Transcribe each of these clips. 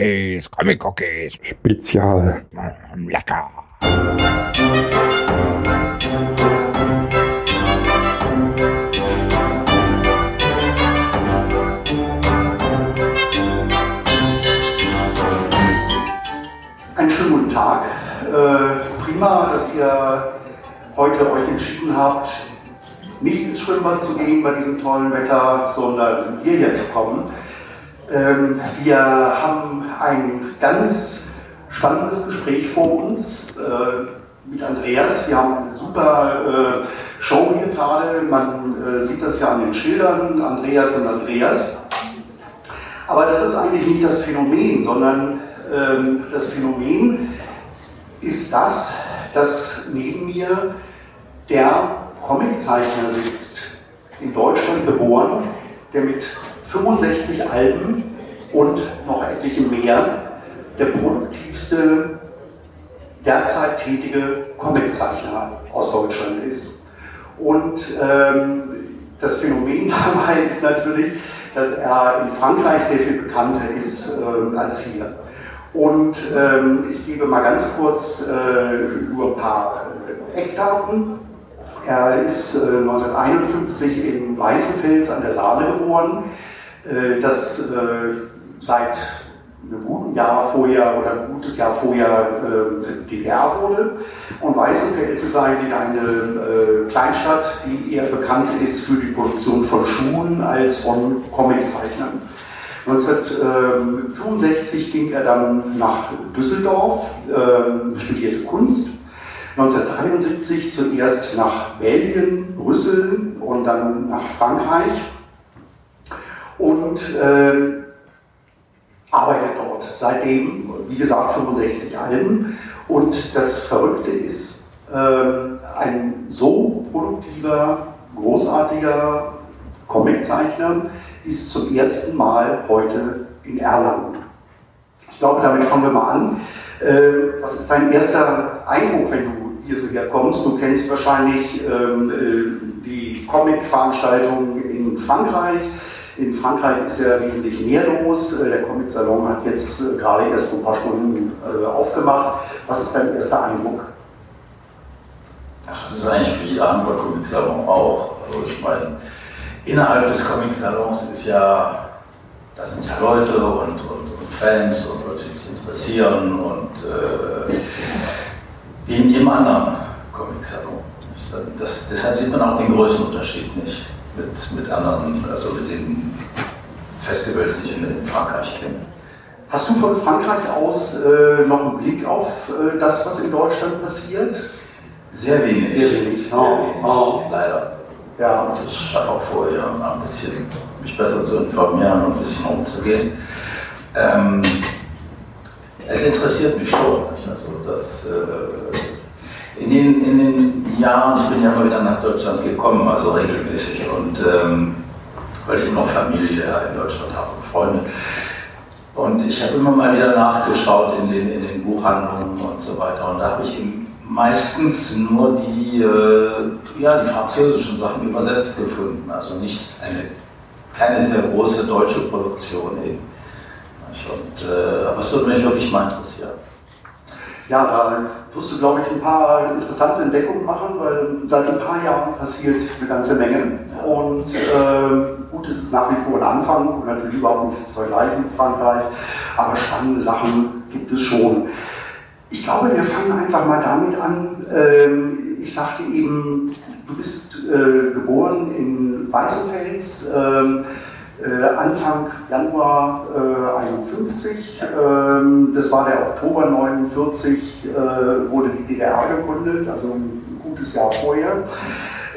Cookies, Comic Cookies. Spezial. Lecker. Einen schönen guten Tag. Äh, prima, dass ihr heute euch entschieden habt, nicht ins Schwimmbad zu gehen bei diesem tollen Wetter, sondern hierher zu kommen. Ähm, wir haben ein ganz spannendes Gespräch vor uns äh, mit Andreas. Wir haben eine super äh, Show hier gerade. Man äh, sieht das ja an den Schildern, Andreas und Andreas. Aber das ist eigentlich nicht das Phänomen, sondern ähm, das Phänomen ist das, dass neben mir der Comiczeichner sitzt, in Deutschland geboren, der mit 65 Alben und noch etliche mehr der produktivste derzeit tätige Comiczeichner aus Deutschland ist. Und ähm, das Phänomen dabei ist natürlich, dass er in Frankreich sehr viel bekannter ist äh, als hier. Und ähm, ich gebe mal ganz kurz äh, nur ein paar Eckdaten. Er ist äh, 1951 in Weißenfels an der Saale geboren, äh, das äh, seit einem guten Jahr vorher oder ein gutes Jahr vorher äh, DDR wurde. Und Weißenfels ist eigentlich eine äh, Kleinstadt, die eher bekannt ist für die Produktion von Schuhen als von Comiczeichnern. 1965 ging er dann nach Düsseldorf, äh, studierte Kunst. 1973 zuerst nach Belgien, Brüssel und dann nach Frankreich und äh, arbeitet dort seitdem, wie gesagt, 65 Alben. Und das Verrückte ist, äh, ein so produktiver, großartiger Comiczeichner ist zum ersten Mal heute in Erlangen. Ich glaube, damit fangen wir mal an. Äh, was ist dein erster Eindruck, wenn du hier so herkommst? Du kennst wahrscheinlich ähm, äh, die Comic-Veranstaltungen in Frankreich. In Frankreich ist ja wesentlich mehr los. Äh, der Comic-Salon hat jetzt äh, gerade erst ein paar Stunden äh, aufgemacht. Was ist dein erster Eindruck? Ach, das ist eigentlich für jeder andere Comic-Salon auch. Also ich meine, innerhalb des Comic-Salons ist ja, das sind ja Leute und, und, und Fans und Leute, die sich interessieren und äh, wie in jedem anderen Comic-Salon. Das, deshalb sieht man auch den Größenunterschied nicht mit, mit anderen, also mit den Festivals, die ich in, in Frankreich kenne. Hast du von Frankreich aus äh, noch einen Blick auf äh, das, was in Deutschland passiert? Sehr wenig. Sehr wenig, Sehr oh, wenig, oh. leider. Ja. Und ich habe auch vor, ja, mal ein bisschen mich besser zu informieren und ein bisschen umzugehen. Ähm, es interessiert mich schon. Nicht? Also das, äh, in, den, in den Jahren, ich bin ja mal wieder nach Deutschland gekommen, also regelmäßig, und ähm, weil ich immer Familie in Deutschland habe und Freunde. Und ich habe immer mal wieder nachgeschaut in den, in den Buchhandlungen und so weiter. Und da habe ich meistens nur die, äh, ja, die französischen Sachen übersetzt gefunden. Also nicht eine, keine sehr große deutsche Produktion eben. Und, äh, aber es würde mich wirklich mal interessieren. Ja, da wirst du, glaube ich, ein paar interessante Entdeckungen machen, weil seit ein paar Jahren passiert eine ganze Menge. Und äh, gut, es ist nach wie vor ein Anfang und natürlich überhaupt nicht zu vergleichen mit Frankreich, aber spannende Sachen gibt es schon. Ich glaube, wir fangen einfach mal damit an. Ähm, ich sagte eben, du bist äh, geboren in Weißenfels. Ähm, äh, Anfang Januar äh, 51, ähm, das war der Oktober 49, äh, wurde die DDR gegründet, also ein gutes Jahr vorher.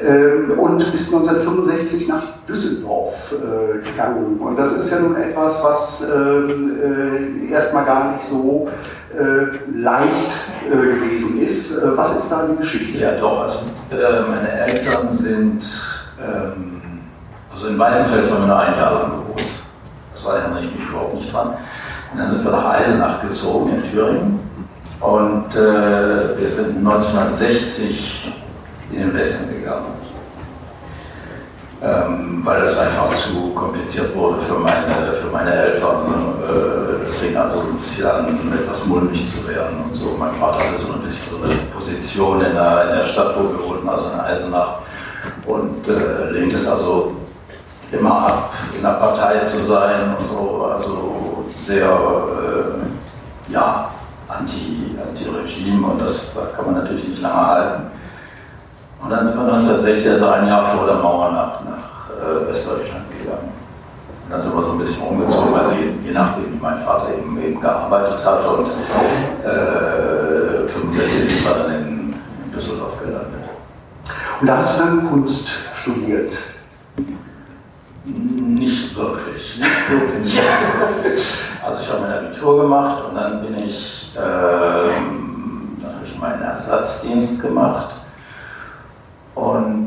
Ähm, und bis 1965 nach Düsseldorf äh, gegangen. Und das ist ja nun etwas, was ähm, äh, erstmal gar nicht so leicht gewesen ist. was ist da die Geschichte? Ja, doch. Also, meine Eltern sind. Ähm also in Weißenfels haben wir nur ein Jahr lang gewohnt. Das war erinnere ich mich überhaupt nicht dran. Und dann sind wir nach Eisenach gezogen in Thüringen. Und äh, wir sind 1960 in den Westen gegangen. Ähm, weil das einfach zu kompliziert wurde für meine, für meine Eltern, äh, das fing also ein bisschen an, etwas mulmig zu werden und so. Mein Vater hatte so ein bisschen so eine Position in der, in der Stadt, wo wir wohnten, also in Eisenach, und äh, lehnt es also immer ab, in der Partei zu sein und so, also sehr, äh, ja, anti, anti-Regime und das, da kann man natürlich nicht lange halten. Und dann sind wir 1960, also ein Jahr vor der Mauer, nach, nach äh, Westdeutschland gegangen. Und dann sind wir so ein bisschen umgezogen, also je, je nachdem, wie mein Vater eben, eben gearbeitet hat. Und äh, 65 sind wir dann in, in Düsseldorf gelandet. Und da hast du dann Kunst studiert? Nicht wirklich. Nicht wirklich. also ich habe mein Abitur gemacht und dann bin ich, ähm, dann habe ich meinen Ersatzdienst gemacht und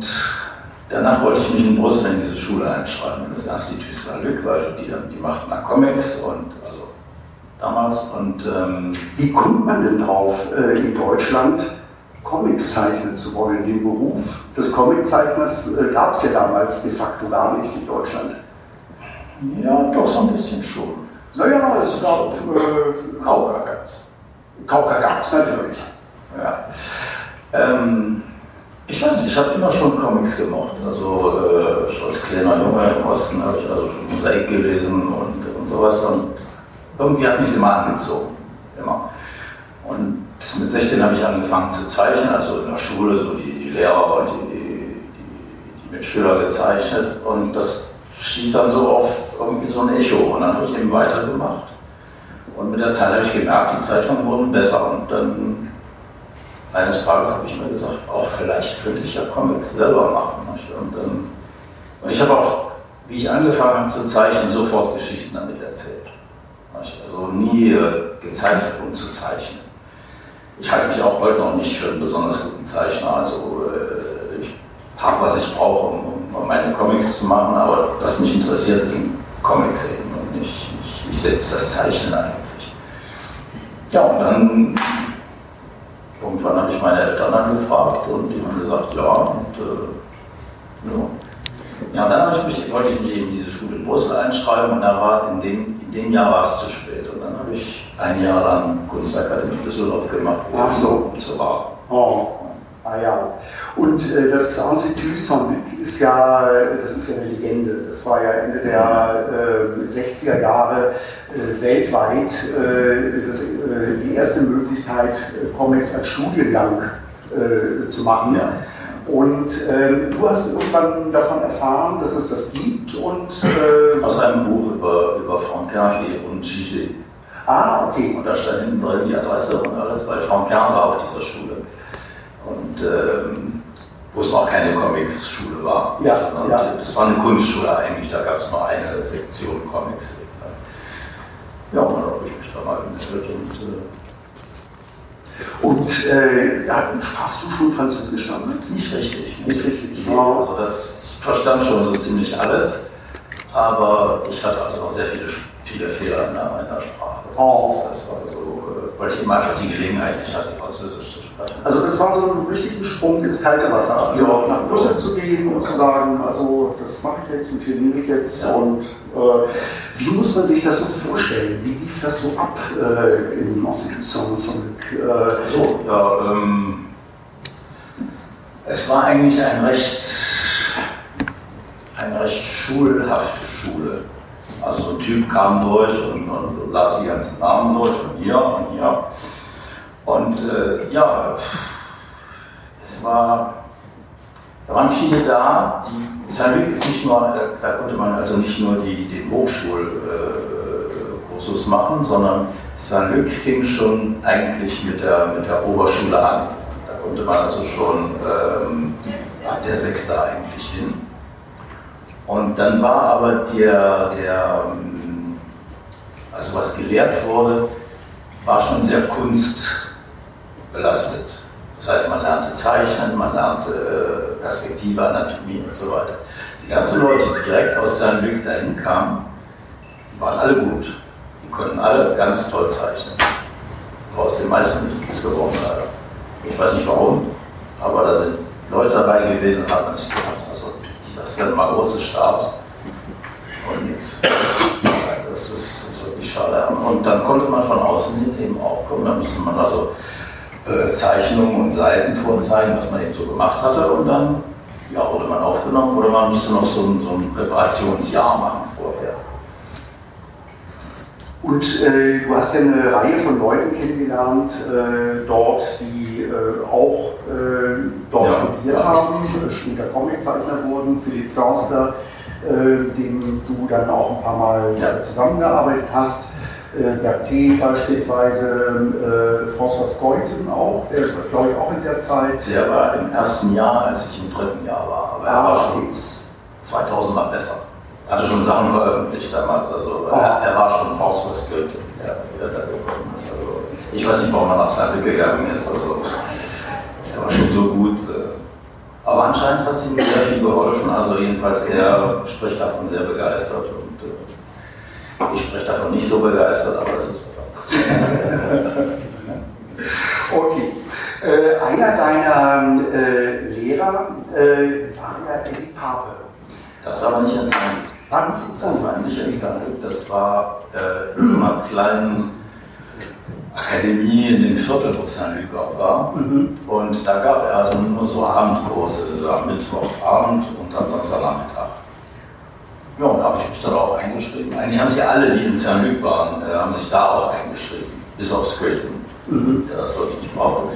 danach wollte ich mich in Brüssel in diese Schule einschreiben, in das Institut Saint-Luc, weil die, die machten da Comics und also damals und ähm, wie kommt man denn drauf äh, in Deutschland? Comics zeichnen zu wollen. Den Beruf des Comiczeichners äh, gab es ja damals de facto gar nicht in Deutschland. Ja, doch so ein bisschen schon. Naja, es gab. Äh, Kauka gab es. Kauka gab es natürlich. Ja. Ähm, ich weiß nicht, ich habe immer schon Comics gemocht. Also äh, als kleiner Junge im Osten habe ich also schon Mosaik gelesen und, und sowas. Und irgendwie hat mich immer angezogen. Immer. Und mit 16 habe ich angefangen zu zeichnen, also in der Schule, so die, die Lehrer und die, die, die, Mitschüler gezeichnet. Und das stieß dann so auf irgendwie so ein Echo. Und dann habe ich eben weitergemacht. Und mit der Zeit habe ich gemerkt, die Zeichnungen wurden besser. Und dann eines Tages habe ich mir gesagt, auch vielleicht könnte ich ja Comics selber machen. Und, dann, und ich habe auch, wie ich angefangen habe zu zeichnen, sofort Geschichten damit erzählt. Also nie gezeichnet, um zu zeichnen. Ich halte mich auch heute noch nicht für einen besonders guten Zeichner. Also äh, ich habe, was ich brauche, um, um, meine Comics zu machen, aber was mich interessiert, sind Comics eben und nicht, nicht ich selbst das Zeichnen eigentlich. Ja, und dann irgendwann habe ich meine Eltern angefragt und die haben gesagt, ja, und äh, ja. Ja, und dann ich mich, wollte ich mich eben in diese Schule in Brüssel einschreiben und dann war in dem, in dem Jahr war es zu spät. Dann habe ich ein Jahr lang Kunstakademie Düsseldorf gemacht, Ach so. zu war. Oh, ah ja. Und äh, das Institut Saint-Luc ist ja, das ist ja eine Legende. Das war ja Ende der äh, 60er Jahre äh, weltweit äh, das, äh, die erste Möglichkeit, äh, Comics als Studiengang zu machen. Ja. Und ähm, du hast irgendwann davon erfahren, dass es das gibt und aus einem Buch über, über Franck Hervé und Gigi. Ah, okay. Und da stand hinten drin die Adresse und alles, weil Frank Kern war auf dieser Schule. Und ähm, wo es auch keine Comics-Schule war. Ja, ja. Das war eine Kunstschule eigentlich, da gab es nur eine Sektion Comics. Ja, und dann habe ich mich da mal gemeldet und. Und äh, ja, sprachst du schon Französisch damals? Nicht richtig. Nicht richtig. Ja. Also das, ich verstand schon so ziemlich alles, aber ich hatte also noch sehr viele, viele Fehler in meiner Sprache. Oh. Das war so, äh, weil ich eben einfach die Gelegenheit nicht hatte, Französisch zu sprechen. Also das war so ein richtiger Sprung ins kalte Wasser. Also ja. nach Brüssel zu gehen und zu sagen, also das mache ich jetzt und trainiere ich jetzt. Ja. Und äh, wie muss man sich das so vorstellen? Wie lief das so ab äh, im Institut Saint-Luc? Äh, so, ja, ähm, es war eigentlich ein recht, eine recht schulhafte Schule. Also ein Typ kam durch und, und, und las die ganzen Namen durch und hier und hier. Und äh, ja, es war, da waren viele da, die, Saint-Luc ist nicht nur, äh, da konnte man also nicht nur die, den Hochschulkursus äh, machen, sondern Saint-Luc fing schon eigentlich mit der, mit der Oberschule an. Da konnte man also schon ähm, ab der Sechste eigentlich hin. Und dann war aber der, der, also was gelehrt wurde, war schon sehr kunstbelastet. Das heißt, man lernte Zeichnen, man lernte äh, Perspektive, Anatomie und so weiter. Die ganzen Leute, die direkt aus seinem Glück dahin kamen, die waren alle gut. Die konnten alle ganz toll zeichnen. Aber aus den meisten ist nichts geworden, leider. Ich weiß nicht warum, aber da sind Leute dabei gewesen, hat man sich gesagt, das wäre mal große Start und nichts. Das ist, ist wirklich Schade. Und dann konnte man von außen hin eben auch kommen. Da musste man also äh, Zeichnungen und Seiten vorzeigen, was man eben so gemacht hatte. Und dann ja, wurde man aufgenommen oder man musste noch so ein, so ein Präparationsjahr machen vorher. Und äh, du hast ja eine Reihe von Leuten kennengelernt äh, dort, die äh, auch äh, dort Ja. studiert Ja. haben, äh, später Comiczeichner wurden, Philipp Förster, dem du dann auch ein paar Mal Ja. zusammengearbeitet hast, Berthet beispielsweise, äh, François Skeuten auch, der glaube ich auch in der Zeit. Der war im ersten Jahr, als ich im dritten Jahr war, aber er Ah, war okay. schon 2000 Mal besser. Hatte schon Sachen veröffentlicht damals, also Ah. er, er war schon Faust Goethe, der, der da gekommen ist. Also, ich weiß nicht, warum er nach seinem gegangen ist, also er war schon so gut. Äh, aber anscheinend hat es ihm sehr viel geholfen, also jedenfalls er spricht davon sehr begeistert und äh, ich spreche davon nicht so begeistert, aber das ist was anderes. Okay. Äh, einer deiner äh, Lehrer äh, war ja Eddie Pape. Das war aber nicht in nicht Das war nicht in Saarbrücken, das war äh, in so einer kleinen Akademie in dem Viertel, wo Saint-Luc auch war. Mhm. Und da gab er also nur so Abendkurse, am Mittwochabend und dann Samstagnachmittag. Ja, und da habe ich mich dann auch eingeschrieben. Eigentlich haben sie alle, die in Saint-Luc waren, äh, haben sich da auch eingeschrieben, bis auf Squilton, Mhm. der das glaube ich nicht brauchte.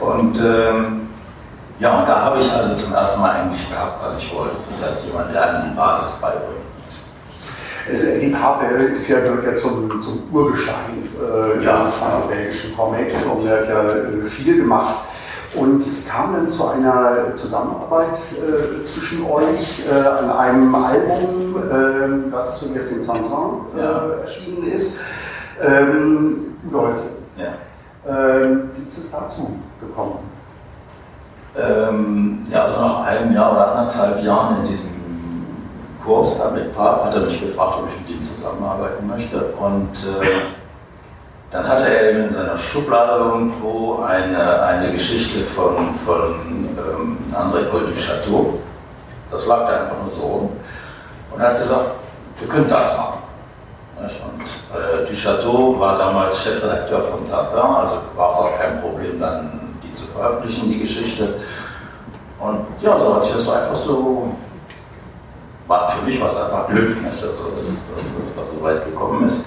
Und ähm, ja, und da habe ich also zum ersten Mal eigentlich gehabt, was ich wollte. Das heißt, jemand, der einem die Basis beibringt. Also Eddie Pape ist ja, gehört ja zum, zum Urgestein äh, Ja. des franco-belgischen Comics und er hat ja äh, viel gemacht. Und es kam dann zu einer Zusammenarbeit äh, zwischen euch äh, an einem Album, äh, das zunächst in Tantan äh, Ja. erschienen ist. Ähm, Rudolf, Ja. ähm, wie ist es dazu gekommen? Ähm, ja, also nach einem Jahr oder anderthalb Jahren in diesem Kurs da mit Pap hat er mich gefragt, ob ich mit ihm zusammenarbeiten möchte. Und äh, dann hatte er eben in seiner Schublade irgendwo eine, eine Geschichte von, von ähm, André Paul du Chateau. Das lag da einfach nur so rum. Und er hat gesagt, wir können das machen. Und äh, du Chateau war damals Chefredakteur von Tintin, also war es auch kein Problem, dann die zu veröffentlichen, die Geschichte. Und ja, so hat sich das so einfach so, war für mich war es einfach Glück, nicht? Also, dass, dass das da so weit gekommen ist.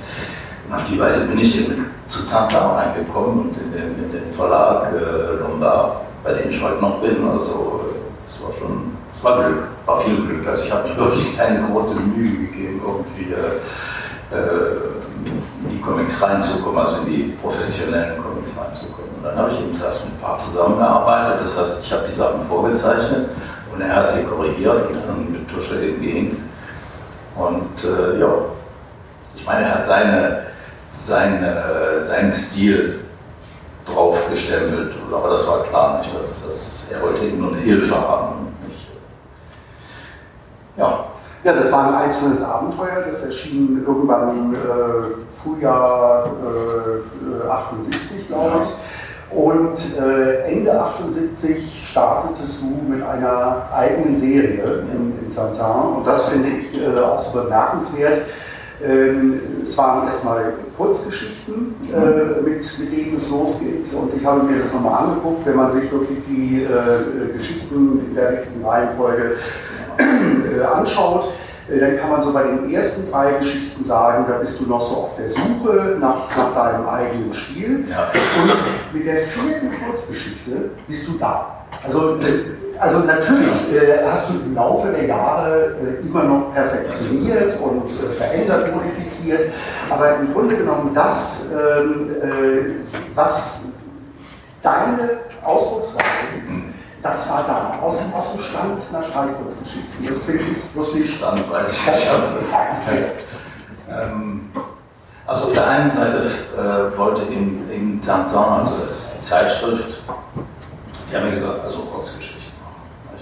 Und auf die Weise bin ich eben zu Tintin reingekommen und in den, in den Verlag äh, Lombard, bei dem ich heute noch bin. Also es war schon, es war Glück, war viel Glück. Also ich habe mir wirklich keine große Mühe gegeben, irgendwie äh, äh, in die Comics reinzukommen, also in die professionellen Comics reinzukommen. Und dann habe ich eben zuerst mit Pap zusammengearbeitet, das heißt, ich habe die Sachen vorgezeichnet und er hat sie korrigiert und dann mit Tusche eben gehängt. Und äh, ja, ich meine, er hat seine, seine, seinen Stil drauf gestempelt, aber das war klar nicht. Dass, dass er wollte eben nur eine Hilfe haben. Nicht, ja, Ja, das war ein einzelnes Abenteuer, das erschien irgendwann im äh, Frühjahr äh, 78, glaube ich. Und äh, Ende 78 startetest du mit einer eigenen Serie in, in Tintin. Und das finde ich äh, auch so bemerkenswert. Ähm, es waren erstmal Kurzgeschichten, äh, mit, mit denen es losgeht. Und ich habe mir das nochmal angeguckt, wenn man sich wirklich die äh, Geschichten in der richtigen Reihenfolge äh, anschaut, äh, dann kann man so bei den ersten drei Geschichten sagen, da bist du noch so auf der Suche nach, nach deinem eigenen Stil. ja. Und mit der vierten Kurzgeschichte bist du da. Also, äh, also natürlich äh, hast du im Laufe der Jahre äh, immer noch perfektioniert und äh, verändert, modifiziert, aber im Grunde genommen das, ähm, äh, was deine Ausdrucksweise ist, das war da, aus, aus dem Stand nach drei Kurzgeschichten. Das finde ich lustig. Stand weiß ich Das nicht. Ähm, also auf der einen Seite äh, wollte in, in Tintin, also das, die Zeitschrift, die haben mir gesagt, also Kurzgeschichten machen.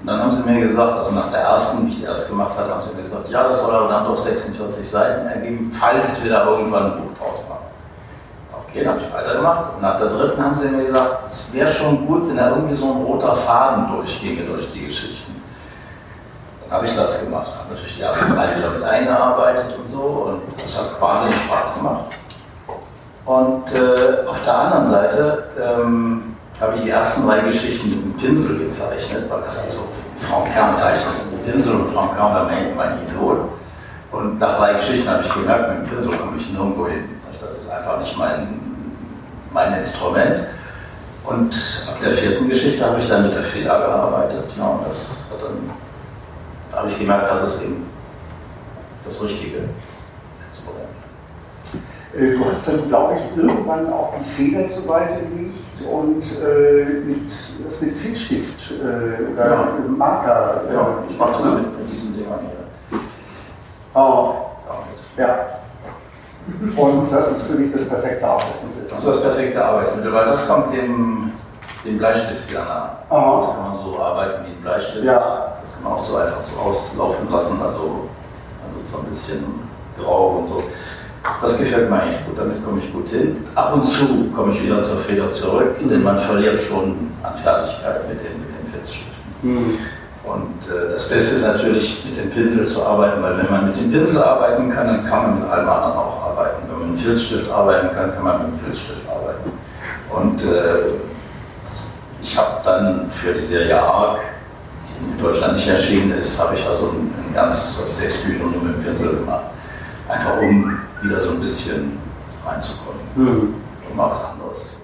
Und dann haben sie mir gesagt, also nach der ersten, wie ich die erst gemacht hatte, haben sie mir gesagt, ja, das soll aber dann doch 46 Seiten ergeben, falls wir da irgendwann ein Buch draus machen. Okay, dann habe ich weitergemacht. Und nach der dritten haben sie mir gesagt, es wäre schon gut, wenn da irgendwie so ein roter Faden durchginge durch die Geschichten. Habe ich das gemacht. Habe natürlich die ersten drei wieder mit eingearbeitet und so und das hat wahnsinnig Spaß gemacht. Und äh, auf der anderen Seite ähm, habe ich die ersten drei Geschichten mit dem Pinsel gezeichnet, weil das also Frank Kern zeichnet mit dem Pinsel und Frank Kern war mein, mein Idol. Und nach drei Geschichten habe ich gemerkt, mit dem Pinsel komme ich nirgendwo hin. Das ist einfach nicht mein, mein Instrument. Und ab der vierten Geschichte habe ich dann mit der Feder gearbeitet. Ja, und das hat dann habe ich gemerkt, das ist eben das richtige Instrument. Äh, du hast dann, glaube ich, irgendwann auch die Feder zur Seite gelegt und äh, mit, das mit Filzstift äh, oder ja. Marker. Äh, ja, ich mache das mit, mit diesen Dingern hier. Oh. Ja. Und das ist für dich das perfekte Arbeitsmittel. Das ist das perfekte Arbeitsmittel, weil das kommt dem, dem Bleistift sehr nah. Oh. Das kann man so arbeiten wie ein Bleistift. Ja. Das kann man auch so einfach so auslaufen lassen, also, also so ein bisschen grau und so. Das gefällt mir eigentlich gut, damit komme ich gut hin. Ab und zu komme ich wieder zur Feder zurück, mhm. denn man verliert schon an Fertigkeit mit den, mit den Filzstiften. Mhm. Und äh, das Beste ist natürlich, mit dem Pinsel zu arbeiten, weil wenn man mit dem Pinsel arbeiten kann, dann kann man mit allem anderen auch arbeiten. Wenn man mit dem Filzstift arbeiten kann, kann man mit dem Filzstift arbeiten. Und äh, ich habe dann für die Serie Arc, die in Deutschland nicht erschienen ist, habe ich also ein, ein ganz, ich sechs Bücher nur mit dem Pinsel gemacht. Einfach um wieder so ein bisschen reinzukommen. Mhm. Und mal was anderes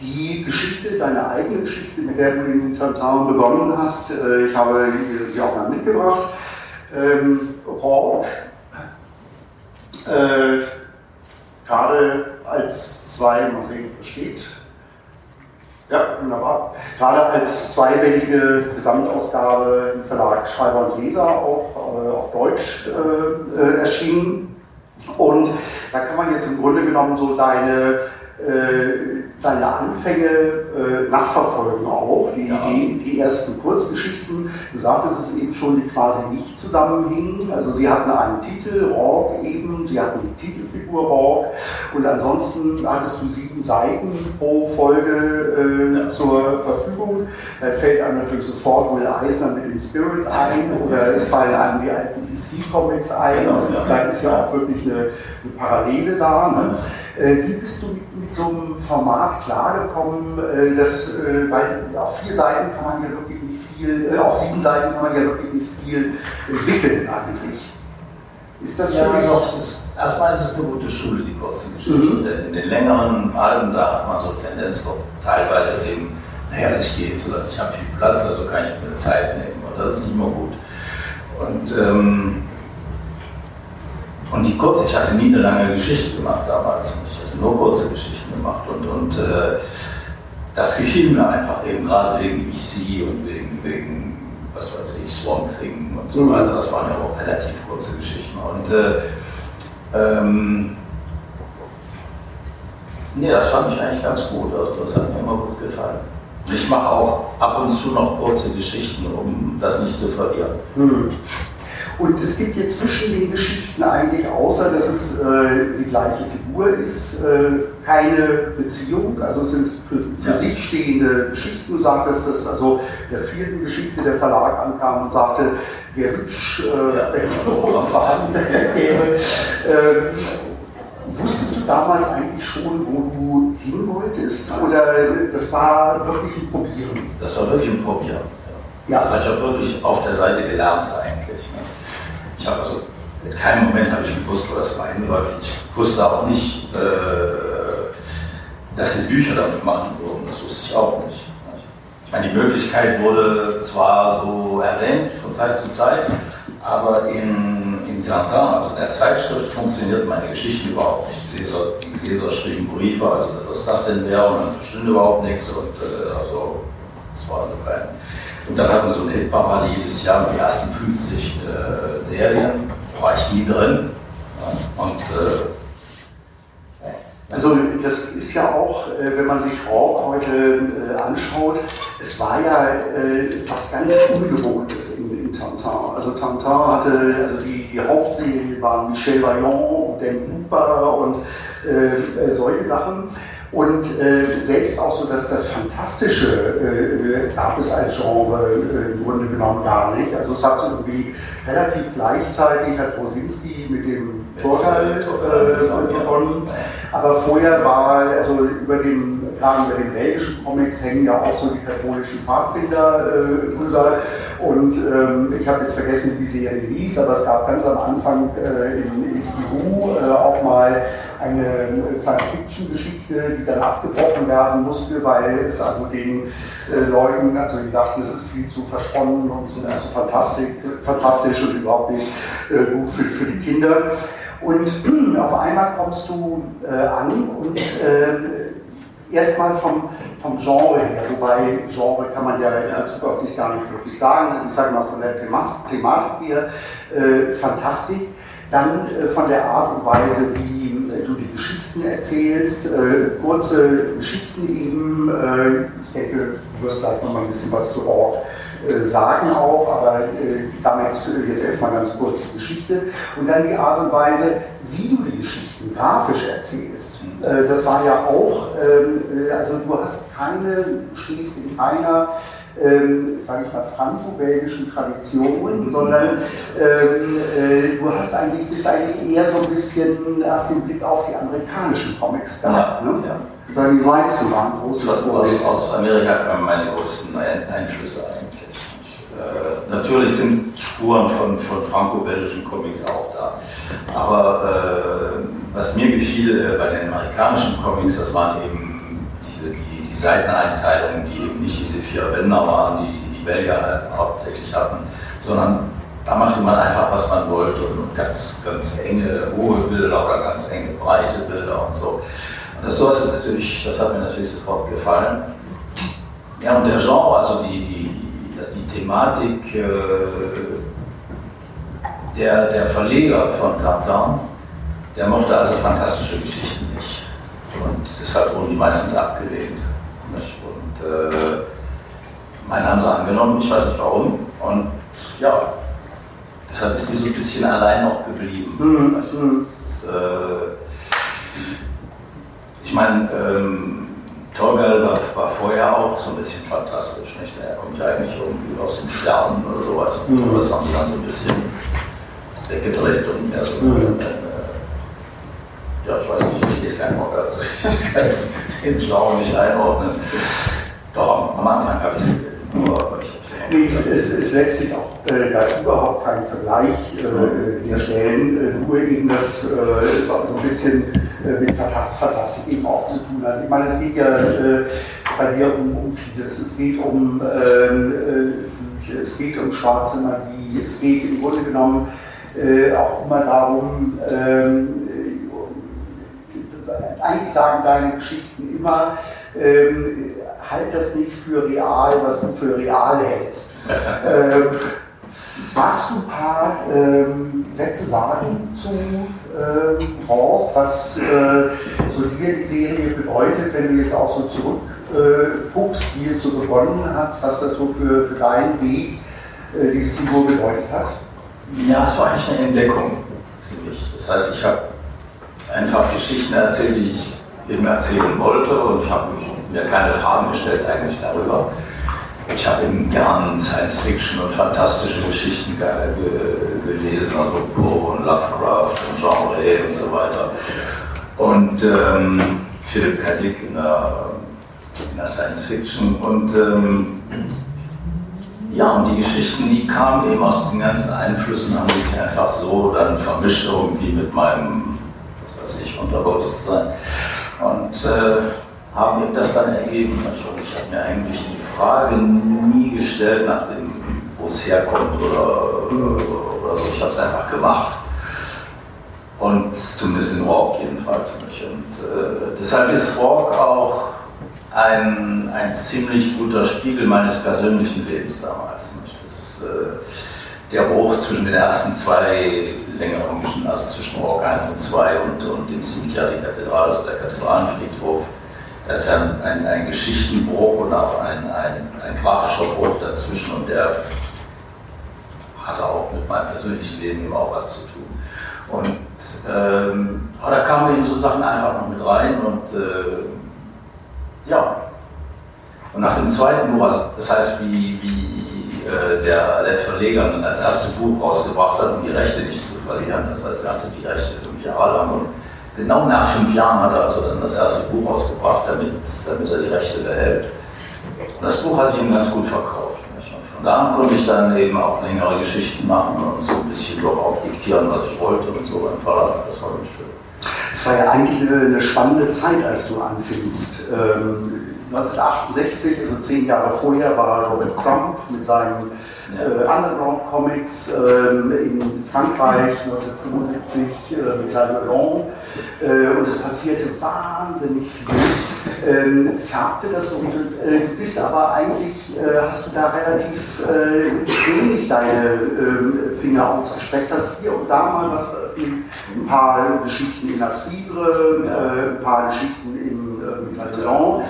die Geschichte, deine eigene Geschichte, mit der du den Tantan begonnen hast, äh, ich habe sie auch mal mitgebracht. Ähm, Rock, äh, gerade als zwei, mal sehen, was steht. Ja, wunderbar. Gerade als zweibändige Gesamtausgabe im Verlag Schreiber und Leser auch äh, auf Deutsch äh, äh erschienen. Und da kann man jetzt im Grunde genommen so deine deine Anfänge äh, nachverfolgen auch, die, ja. die, die, ersten Kurzgeschichten. Du sagtest es eben schon, die quasi nicht zusammenhingen. Also sie hatten einen Titel, Rock eben, sie hatten die Titelfigur Rock und ansonsten hattest du sieben Seiten pro Folge äh, ja. zur Verfügung. Da fällt einem natürlich sofort Will Eisner mit dem Spirit ein oder es fallen einem die alten DC-Comics ein. Genau, das ist, ja. Da ist ja auch wirklich eine, eine Parallele da. Ne? Äh, wie bist du mit, so einem Format klargekommen? Äh, das, äh, weil auf vier Seiten kann man ja wirklich nicht viel, auf sieben Seiten kann man ja wirklich nicht viel entwickeln eigentlich. Ist das ja? Doch, ist, erstmal ist es eine gute Schule, die kurzen Geschichten. Mhm. In den längeren Alben, da hat man so Tendenz doch teilweise eben, naja, sich gehen zu lassen. Ich habe viel Platz, also kann ich mir Zeit nehmen. Und das ist nicht immer gut. Und ähm, und die kurze, ich hatte nie eine lange Geschichte gemacht damals. Nur kurze Geschichten gemacht. Und, und äh, das gefiel mir einfach eben gerade wegen EC und wegen, wegen, was weiß ich, Swamp Thing und so weiter. Das waren ja auch relativ kurze Geschichten. Und äh, ähm, nee, das fand ich eigentlich ganz gut. Also das hat mir immer gut gefallen. Ich mache auch ab und zu noch kurze Geschichten, um das nicht zu verlieren. Hm. Und es gibt jetzt zwischen den Geschichten eigentlich, außer dass es äh, die gleiche Figur ist, äh, keine Beziehung. Also es sind für, für ja. sich stehende Geschichten. Du sagtest, dass also der vierten Geschichte der Verlag ankam und sagte, wer hübsch äh, ja. verfahren wäre. Ähm, wusstest du damals eigentlich schon, wo du hin wolltest? Oder das war wirklich ein Probieren? Das war wirklich ein Probieren. Ja. Das hat ich auch wirklich auf der Seite gelernt eigentlich. Ich habe also in keinem Moment habe ich gewusst, wo das mal hinläuft. Ich wusste auch nicht, äh, dass sie Bücher damit machen würden. Das wusste ich auch nicht. Ich meine, die Möglichkeit wurde zwar so erwähnt von Zeit zu Zeit, aber in, in Tintin, also in der Zeitschrift, funktioniert meine Geschichte überhaupt nicht. Die Leser, die Leser schrieben Briefe, also was das denn wäre, und man verstünde überhaupt nichts. Und äh, also, das war also kein und dann hatten wir so eine Hitparade jedes Jahr mit ersten 50 äh, Serien, war ich nie drin. Ja, und, äh, also das ist ja auch, äh, wenn man sich Rock heute äh, anschaut, es war ja äh, was ganz Ungewohntes in, in Tintin. Also Tintin hatte, also die, Hauptserien waren Michel Vaillant und Dan Cooper und solche Sachen. Und äh, selbst auch so, dass das Fantastische äh, gab es als Genre äh, im Grunde genommen gar nicht. Also es hat irgendwie relativ gleichzeitig hat Rosinski mit dem Turgal äh, begonnen. Aber vorher war, also über den, gerade über den belgischen Comics hängen ja auch so die katholischen Pfadfinder äh, drüber. Und ähm, ich habe jetzt vergessen, wie die Serie hieß, aber es gab ganz am Anfang äh, in, in Spirou äh, auch mal eine Science-Fiction-Geschichte, die dann abgebrochen werden musste, weil es also den äh, Leuten, also die dachten, es ist viel zu versponnen und so, so fantastisch, fantastisch und überhaupt nicht äh, gut für, für die Kinder. Und auf einmal kommst du äh, an und äh, erstmal vom, vom Genre her, wobei Genre kann man ja in Bezug auf dich gar nicht wirklich sagen, ich sage mal von der Thematik her, äh, Fantastik, dann äh, von der Art und Weise, wie äh, du die Geschichten erzählst, äh, kurze Geschichten eben, ich denke, du wirst gleich noch mal ein bisschen was zu Ort äh, sagen auch, aber äh, damit jetzt erstmal ganz kurz die Geschichte. Und dann die Art und Weise, wie du die Geschichten grafisch erzählst. Äh, das war ja auch, ähm, also du hast keine, stehst in keiner ähm, sage ich mal, franco-belgischen Tradition, mhm. sondern ähm, äh, du hast eigentlich, bist eigentlich eher so ein bisschen, hast den Blick auf die amerikanischen Comics gehabt. Ja, ne? ja. Weil die Weizen waren großes aus, aus Amerika kamen meine größten Einflüsse eigentlich. Äh, natürlich sind Spuren von, von franco-belgischen Comics auch da. Aber äh, was mir gefiel äh, bei den amerikanischen Comics, das waren eben diese, die, die Seiteneinteilungen, die eben nicht diese vier Bänder waren, die die Belgier halt hauptsächlich hatten, sondern da machte man einfach, was man wollte und ganz, ganz enge, hohe Bilder oder ganz enge, breite Bilder und so. Und das, sowas natürlich, das hat mir natürlich sofort gefallen. Ja, und der Genre, also die, die die Thematik äh, der, der Verleger von Tartan, der mochte also fantastische Geschichten nicht. Und deshalb wurden die meistens abgelehnt. Nicht? Und äh, meine haben sie angenommen, ich weiß nicht warum. Und ja, deshalb ist die so ein bisschen allein noch geblieben. Mhm. Ist, äh, ich meine, ähm, Torgal war, war, vorher auch so ein bisschen fantastisch. Nicht? Er kommt ja eigentlich irgendwie aus dem Stern oder sowas. Mhm. Das haben die dann so ein bisschen weggedreht und mehr so. Mhm. Ja, ich weiß nicht, ich lese keinen Torgal, also ich kann den Schlau nicht einordnen. Doch, am Anfang habe ich es gelesen, aber ich Nee, es, es, lässt sich auch äh, da überhaupt keinen Vergleich äh, herstellen. Äh, nur eben, dass äh, es auch so ein bisschen äh, mit Fantastik, Fantastik eben auch zu tun hat. Ich meine, es geht ja bei dir um, um vieles. Es geht um ähm, Flüche, es geht um schwarze Magie, es geht im Grunde genommen auch immer darum, ähm, eigentlich sagen deine Geschichten immer, ähm, halt das nicht für real, was du für real hältst. ähm, magst du ein paar ähm, Sätze sagen zu ähm, was äh, so dir die Serie bedeutet, wenn du jetzt auch so zurückguckst, äh, wie es so begonnen hat, was das so für, für deinen Weg äh, diese Figur bedeutet hat? Ja, es war eigentlich eine Entdeckung. Das heißt, ich habe einfach Geschichten erzählt, die ich eben erzählen wollte und ich habe mir keine Fragen gestellt eigentlich darüber. Ich habe eben gern Science Fiction und fantastische Geschichten gelesen, also Poe und Lovecraft und Jean Ray und so weiter. Und ähm, Philipp K. Dick in der, in der Science Fiction. Und ähm, ja, und die Geschichten, die kamen eben aus diesen ganzen Einflüssen, haben sich einfach so dann vermischt irgendwie mit meinem, was weiß ich, Unterbewusstsein. Und äh, haben eben das dann ergeben. Und ich habe mir eigentlich die Frage nie gestellt, nach dem, wo es herkommt oder, oder so. Ich habe es einfach gemacht. Und zumindest in Rock jedenfalls nicht. Und äh, deshalb ist Rock auch ein, ein ziemlich guter Spiegel meines persönlichen Lebens damals. Das, äh, der Bruch zwischen den ersten zwei längeren also zwischen Rock 1 und 2 und, und dem Cimetière die Kathedrale, also der Kathedralenfriedhof, da ist ja ein, ein, ein Geschichtenbruch und auch ein, ein, ein grafischer Bruch dazwischen und der hatte auch mit meinem persönlichen Leben eben auch was zu tun. Und ähm, aber da kamen eben so Sachen einfach noch mit rein und äh, ja. Und nach dem zweiten Buch, also das heißt, wie, wie äh, der, der Verleger dann das erste Buch rausgebracht hat, um die Rechte nicht verlieren, das heißt, er hatte die Rechte fünf Jahre lang und genau nach fünf Jahren hat er also dann das erste Buch rausgebracht, damit, damit er die Rechte behält. Und das Buch hat sich ihm ganz gut verkauft. Nicht? Und von da an konnte ich dann eben auch längere Geschichten machen und so ein bisschen doch auch diktieren, was ich wollte und so beim Verlag. Das war ganz schön. Es war ja eigentlich eine, eine, spannende Zeit, als du anfingst. Ähm, 1968, also zehn Jahre vorher, war Robert Crumb mit seinen ja. Äh, Underground Comics äh, in Frankreich 1975 äh, mit La Violon äh, und es passierte wahnsinnig viel. Ähm, färbte das und äh, bist aber eigentlich, äh, hast du da relativ wenig deine ähm, Finger ausgestreckt, hast hier und da mal was veröffentlicht, ein paar Geschichten in das Vivre, ja. ein paar Geschichten in äh, La Violon.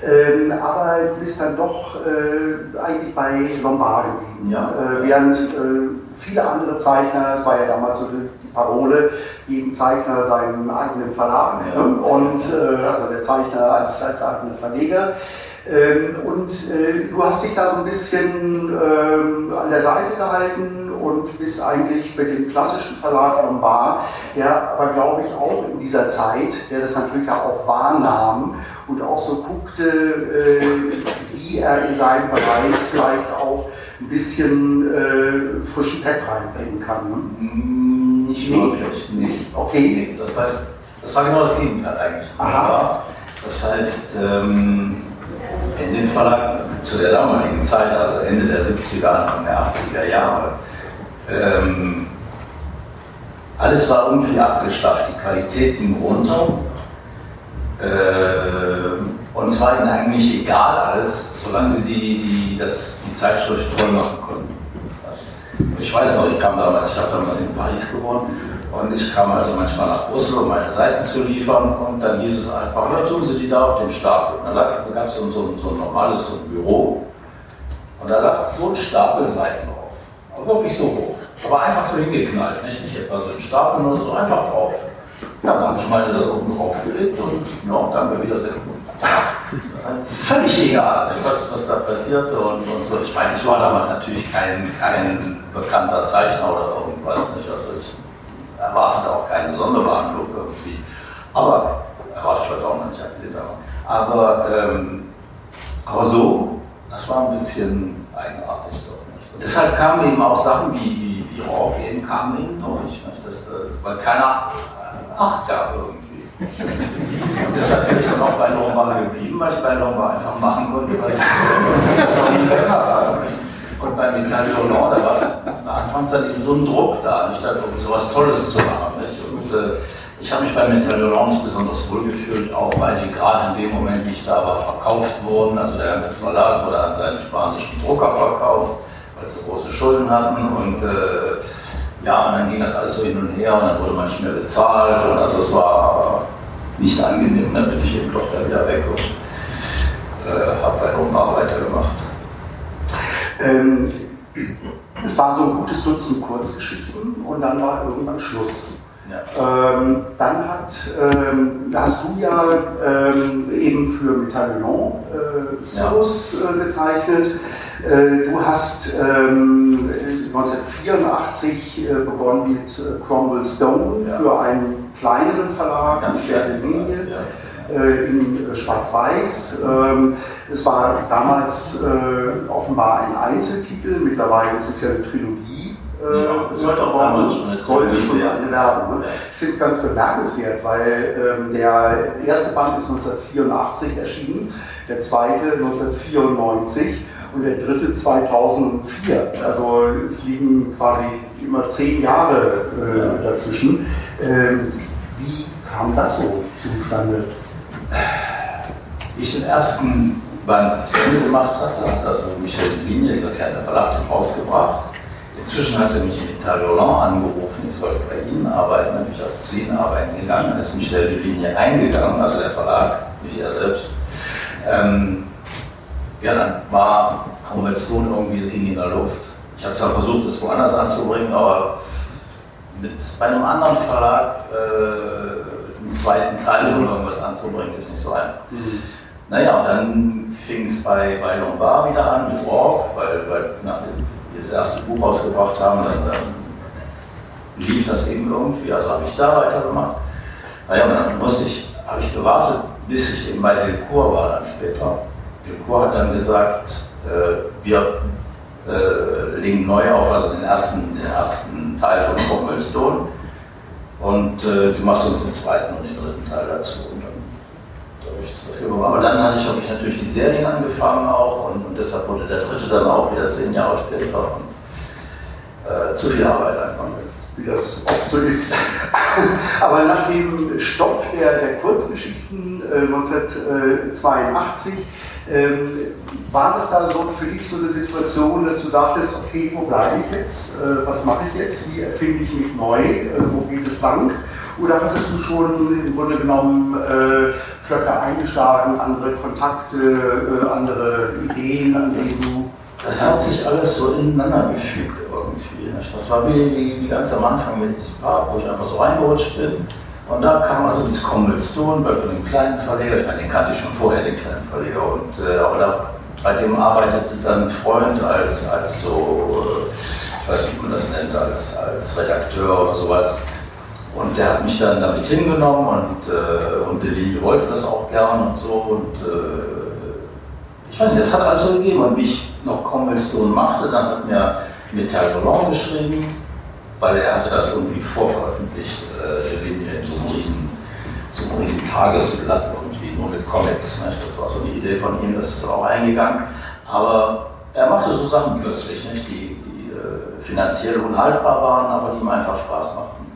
Ähm, aber du bist dann doch äh, eigentlich bei Lombard geblieben. Ja. Äh, während äh, viele andere Zeichner, das war ja damals so die, die Parole, jedem Zeichner seinen eigenen Verlag ja. ne? und äh, also der Zeichner als, als eigener Verleger. Ähm, und äh, du hast dich da so ein bisschen ähm, an der Seite gehalten und bist eigentlich mit dem klassischen Verlag Lombard, der aber glaube ich auch in dieser Zeit, der das natürlich auch wahrnahm und auch so guckte, äh, wie er in seinem Bereich vielleicht auch ein bisschen äh, frischen Pep reinbringen kann. Ne? Mm, nicht wirklich. Nicht. Okay. Das heißt, das war genau das Gegenteil eigentlich. Aha. Das heißt, ähm, in dem Verlag zu der damaligen Zeit, also Ende der 70er, Anfang der 80er Jahre, ähm, alles war irgendwie abgeschlafen, die Qualität ging runter. Äh, und zwar ihnen eigentlich egal alles, solange sie die, die, das, die Zeitschrift voll machen konnten. Ich weiß noch, ich kam damals, ich habe damals in Paris gewohnt und ich kam also manchmal nach Brüssel, um meine Seiten zu liefern und dann hieß es einfach, ja, tun Sie die da auf den Stapel. Und dann gab es so, so, so ein normales so ein Büro und da lag so ein Stapel Seiten drauf. Aber wirklich so hoch. Aber einfach so hingeknallt, nicht, nicht etwa so ein Stapel, sondern so einfach drauf. Ja, dann habe ich meine da oben drauf gelegt und ja, danke, Wiedersehen. Völlig egal, was, was da passierte und, und so. Ich meine, ich war damals natürlich kein, kein bekannter Zeichner oder irgendwas. Nicht? Also ich erwartete auch keine Sonderbehandlung irgendwie. Aber, erwarte ich auch nicht, abgesehen davon. Aber, ähm, aber so, das war ein bisschen eigenartig doch nicht. Und deshalb kamen eben auch Sachen wie, wie, wie eben kamen eben durch. Nicht? Das, äh, weil keiner Acht gab irgendwie. Und deshalb bin ich dann auch bei Lomba geblieben, weil ich bei Lomba einfach machen konnte, was ich wollte. Und beim Italien da war anfangs dann eben so ein Druck da, nicht, um so was Tolles zu machen. Nicht? Und äh, ich habe mich beim Italien nicht besonders wohl gefühlt, auch weil die gerade in dem Moment, wie ich da war, verkauft wurden. Also der ganze Verlag wurde an seinen spanischen Drucker verkauft, weil sie große Schulden hatten. Und äh, ja, und dann ging das alles so hin und her und dann wurde man nicht mehr bezahlt. Und also es war nicht angenehm. Dann bin ich eben doch da wieder weg und äh, habe bei Roma weitergemacht. Ähm, es war so ein gutes Dutzend Kurzgeschichten und dann war irgendwann Schluss. Ja. Ähm, dann hat, ähm, hast du ja ähm, eben für Metallon äh, Source ja. äh, gezeichnet. Äh, du hast 1984 ähm, äh, begonnen mit äh, Cromwell Stone für einen kleineren Verlag, ganz kleine Linie. In Schwarz-Weiß. Ähm, es war damals offenbar ein Einzeltitel, mittlerweile ist es ja eine Trilogie. Ja, sollte auch damals schon eine sollte schon eine Werbung. Ne? Ich finde es ganz bemerkenswert, weil ähm, der erste Band ist 1984 erschienen, der zweite 1994 und der dritte 2004. Also es liegen quasi immer zehn Jahre äh, dazwischen. Ähm, wie kam das so zustande? Wie ich den ersten Band zu Ende gemacht hatte, hat also Michel Linie, dieser kleine Verlag, den rausgebracht. Inzwischen hat er mich im Italien angerufen, ich sollte bei Ihnen arbeiten, dann bin ich also zu Ihnen arbeiten gegangen, dann ist Michel Linie eingegangen, also der Verlag, nicht er selbst. Ähm, ja, dann war Konvention irgendwie in der Luft. Ich habe zwar versucht, das woanders anzubringen, aber mit, bei einem anderen Verlag äh, einen zweiten Teil von irgendwas anzubringen, ist nicht so einfach. Mhm. Naja, und dann fing es bei, bei Lombard wieder an mit Rock, weil, weil nachdem wir das erste Buch rausgebracht haben, dann, dann lief das eben irgendwie, also habe ich da weitergemacht. Naja, und dann musste ich, habe ich gewartet, bis ich eben bei Delcourt war dann später. Delcourt hat dann gesagt, äh, wir äh, legen neu auf, also den ersten, den ersten Teil von Cobblestone und äh, du machst uns den zweiten und den dritten Teil dazu. Und dann, dadurch ist das gekommen. Aber dann ich, habe ich natürlich die Serien angefangen auch und, und, deshalb wurde der dritte dann auch wieder zehn Jahre später. Und, äh, zu viel Arbeit einfach. Wie das oft so ist. Aber nach dem Stopp der, der Kurzgeschichten äh, 1982 ähm, war das da so für dich so eine Situation, dass du sagtest, okay, wo bleibe ich jetzt? Äh, was mache ich jetzt? Wie erfinde ich mich neu? Äh, wo geht es lang? Oder hattest du schon im Grunde genommen äh, Flöcke eingeschlagen, andere Kontakte, äh, andere Ideen, an denen du. Das hat sich alles so ineinander gefügt irgendwie. Das war wie, wie, wie ganz am Anfang mit Park, wo ich einfach so reingerutscht bin. Und da kam also dieses Kombination bei von dem kleinen Verleger, ich meine, den kannte ich schon vorher, den kleinen Verleger, und, äh, aber da, bei dem arbeitete dann ein Freund als, als so, äh, ich weiß nicht, wie man das nennt, als, als Redakteur oder sowas. Und der hat mich dann damit hingenommen und, äh, und Linie wollte das auch gern und so. Und äh, ich fand, das hat also gegeben. Und wie ich noch Kombination machte, dann hat mir Metal Roland geschrieben weil er hatte das irgendwie vorveröffentlicht, äh, in so einem riesen, so einem riesen Tagesblatt irgendwie nur mit Comics. Nicht? Das war so eine Idee von ihm, das ist dann auch eingegangen. Aber er machte so Sachen plötzlich, nicht? die, die äh, finanziell unhaltbar waren, aber die ihm einfach Spaß machten.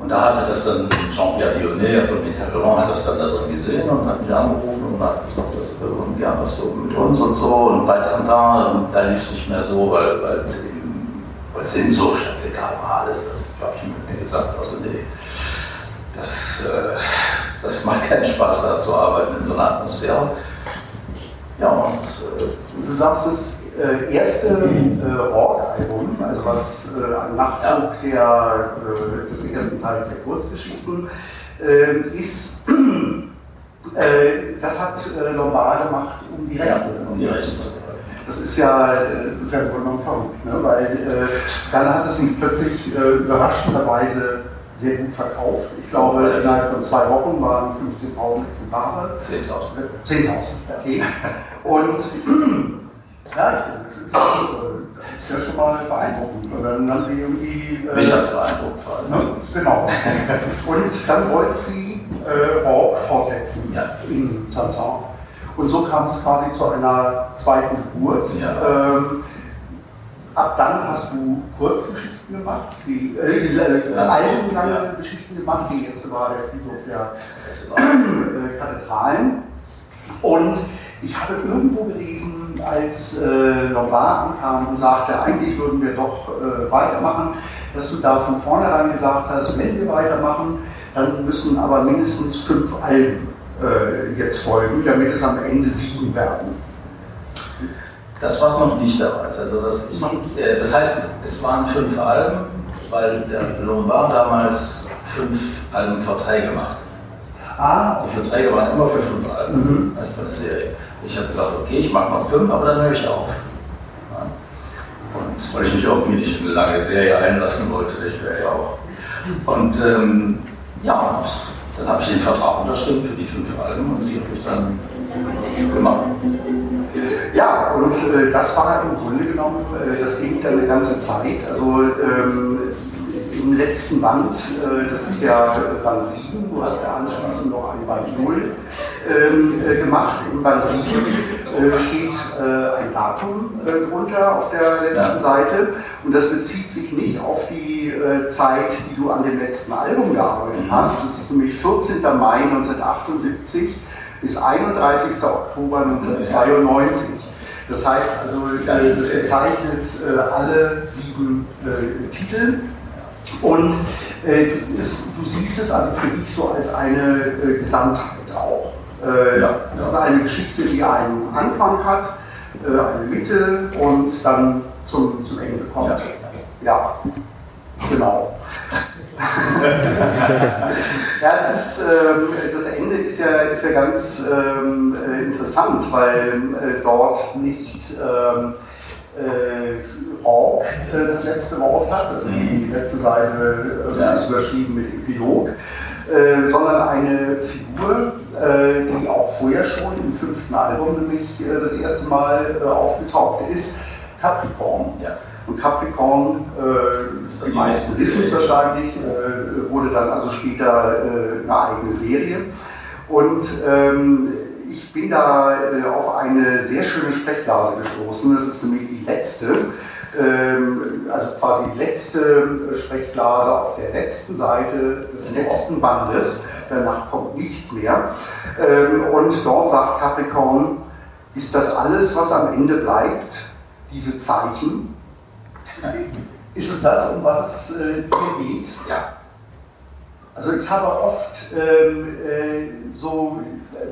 Und da hatte das dann Jean-Pierre Dionnet von Mitterrand hat das dann da drin gesehen und hat mich angerufen und hat gesagt, das gerne was so mit uns und so. Und bei Tantan, da lief es nicht mehr so, weil, weil weil Sensor war alles, das habe ich mir gesagt. Also nee, das, äh, das macht keinen Spaß da zu arbeiten in so einer Atmosphäre. Ja, und äh, du sagst, das äh, erste äh, Rock-Album, also was äh, Nachdruck der, äh, des ersten Teils der Kurzgeschichten äh, ist, äh, das hat Lombard gemacht, um die Rechte, um die Rechte zu das ist ja, das ist ja verrückt, ne? weil äh, dann hat es sich plötzlich äh, überraschenderweise sehr gut verkauft. Ich glaube, innerhalb von zwei Wochen waren 15.000 Exemplare. 10.000. 10.000, okay. Und ja, das ist, das ist, ja schon mal beeindruckend. Und dann haben sie irgendwie. Äh, Mich hat es beeindruckt, vor allem. Ne? Genau. Und dann wollten sie äh, Rock fortsetzen ja. in Tantan. Und so kam es quasi zu einer zweiten Geburt. Ja. Ähm, ab dann hast du Kurzgeschichten gemacht, die äh, äh, ja. Geschichten gemacht. Die erste war der Friedhof der äh, Kathedralen. Und ich habe irgendwo gelesen, als äh, Lombard ankam und sagte, eigentlich würden wir doch äh, weitermachen, dass du da von vornherein gesagt hast, wenn wir weitermachen, dann müssen aber mindestens fünf Alben äh, jetzt folgen, damit es am Ende sieben werden. Das war es noch nicht damals. Also das, ich, äh, das heißt, es waren fünf Alben, weil der Lombard damals fünf Alben Verträge macht. Ah. Die Verträge waren immer für fünf Alben mhm. also von der Serie. Ich habe gesagt, okay, ich mache noch fünf, aber dann höre ich auf. Ja. Und weil ich mich irgendwie nicht in eine lange Serie einlassen wollte, ich wäre ja auch. Und ähm, ja, dann habe ich den Vertrag unterschrieben für die fünf Alben und die habe ich dann gemacht. Ja, und äh, das war im Grunde genommen, äh, das ging dann eine ganze Zeit. Also ähm, im letzten Band, äh, das ist der Band 7, du hast ja anschließend noch einen Band 0 ähm, äh, gemacht. Im Band 7 äh, steht ein Datum drunter auf der letzten ja. Seite und das bezieht sich nicht auf die Zeit, die du an dem letzten Album gearbeitet mhm. hast. Das ist nämlich 14. Mai 1978 bis 31. Oktober 1992. Das heißt also, das bezeichnet alle sieben Titel und äh, ist, du siehst es also für dich so als eine äh, Gesamtheit auch. Äh, Ja, es ja. ist eine Geschichte, die einen Anfang hat, äh, eine Mitte und dann zum, zum Ende kommt. Ja. Ja, genau. ja, es ist, ähm, das Ende ist ja, ist ja ganz ähm, äh, interessant, weil äh, dort nicht ähm, äh, Hawk äh, das letzte Wort hat, also die letzte Seite äh, Ja. ist überschrieben mit Epilog, äh, sondern eine Figur, äh, die auch vorher schon im fünften Album nämlich äh, das erste Mal aufgetaucht ist, Capricorn. Ja. Und Capricorn, die meisten wissen es wahrscheinlich, wurde dann also später eine eigene Serie. Und ähm, ich bin da äh, auf eine sehr schöne Sprechblase gestoßen. Das ist nämlich die letzte, ähm, also quasi die letzte Sprechblase auf der letzten Seite des letzten Bandes. Danach kommt nichts mehr. Ähm, und dort sagt Capricorn, ist das alles, was am Ende bleibt? Diese Zeichen? Ist es das, um was es äh, hier geht? Ja. Also ich habe oft ähm, äh, so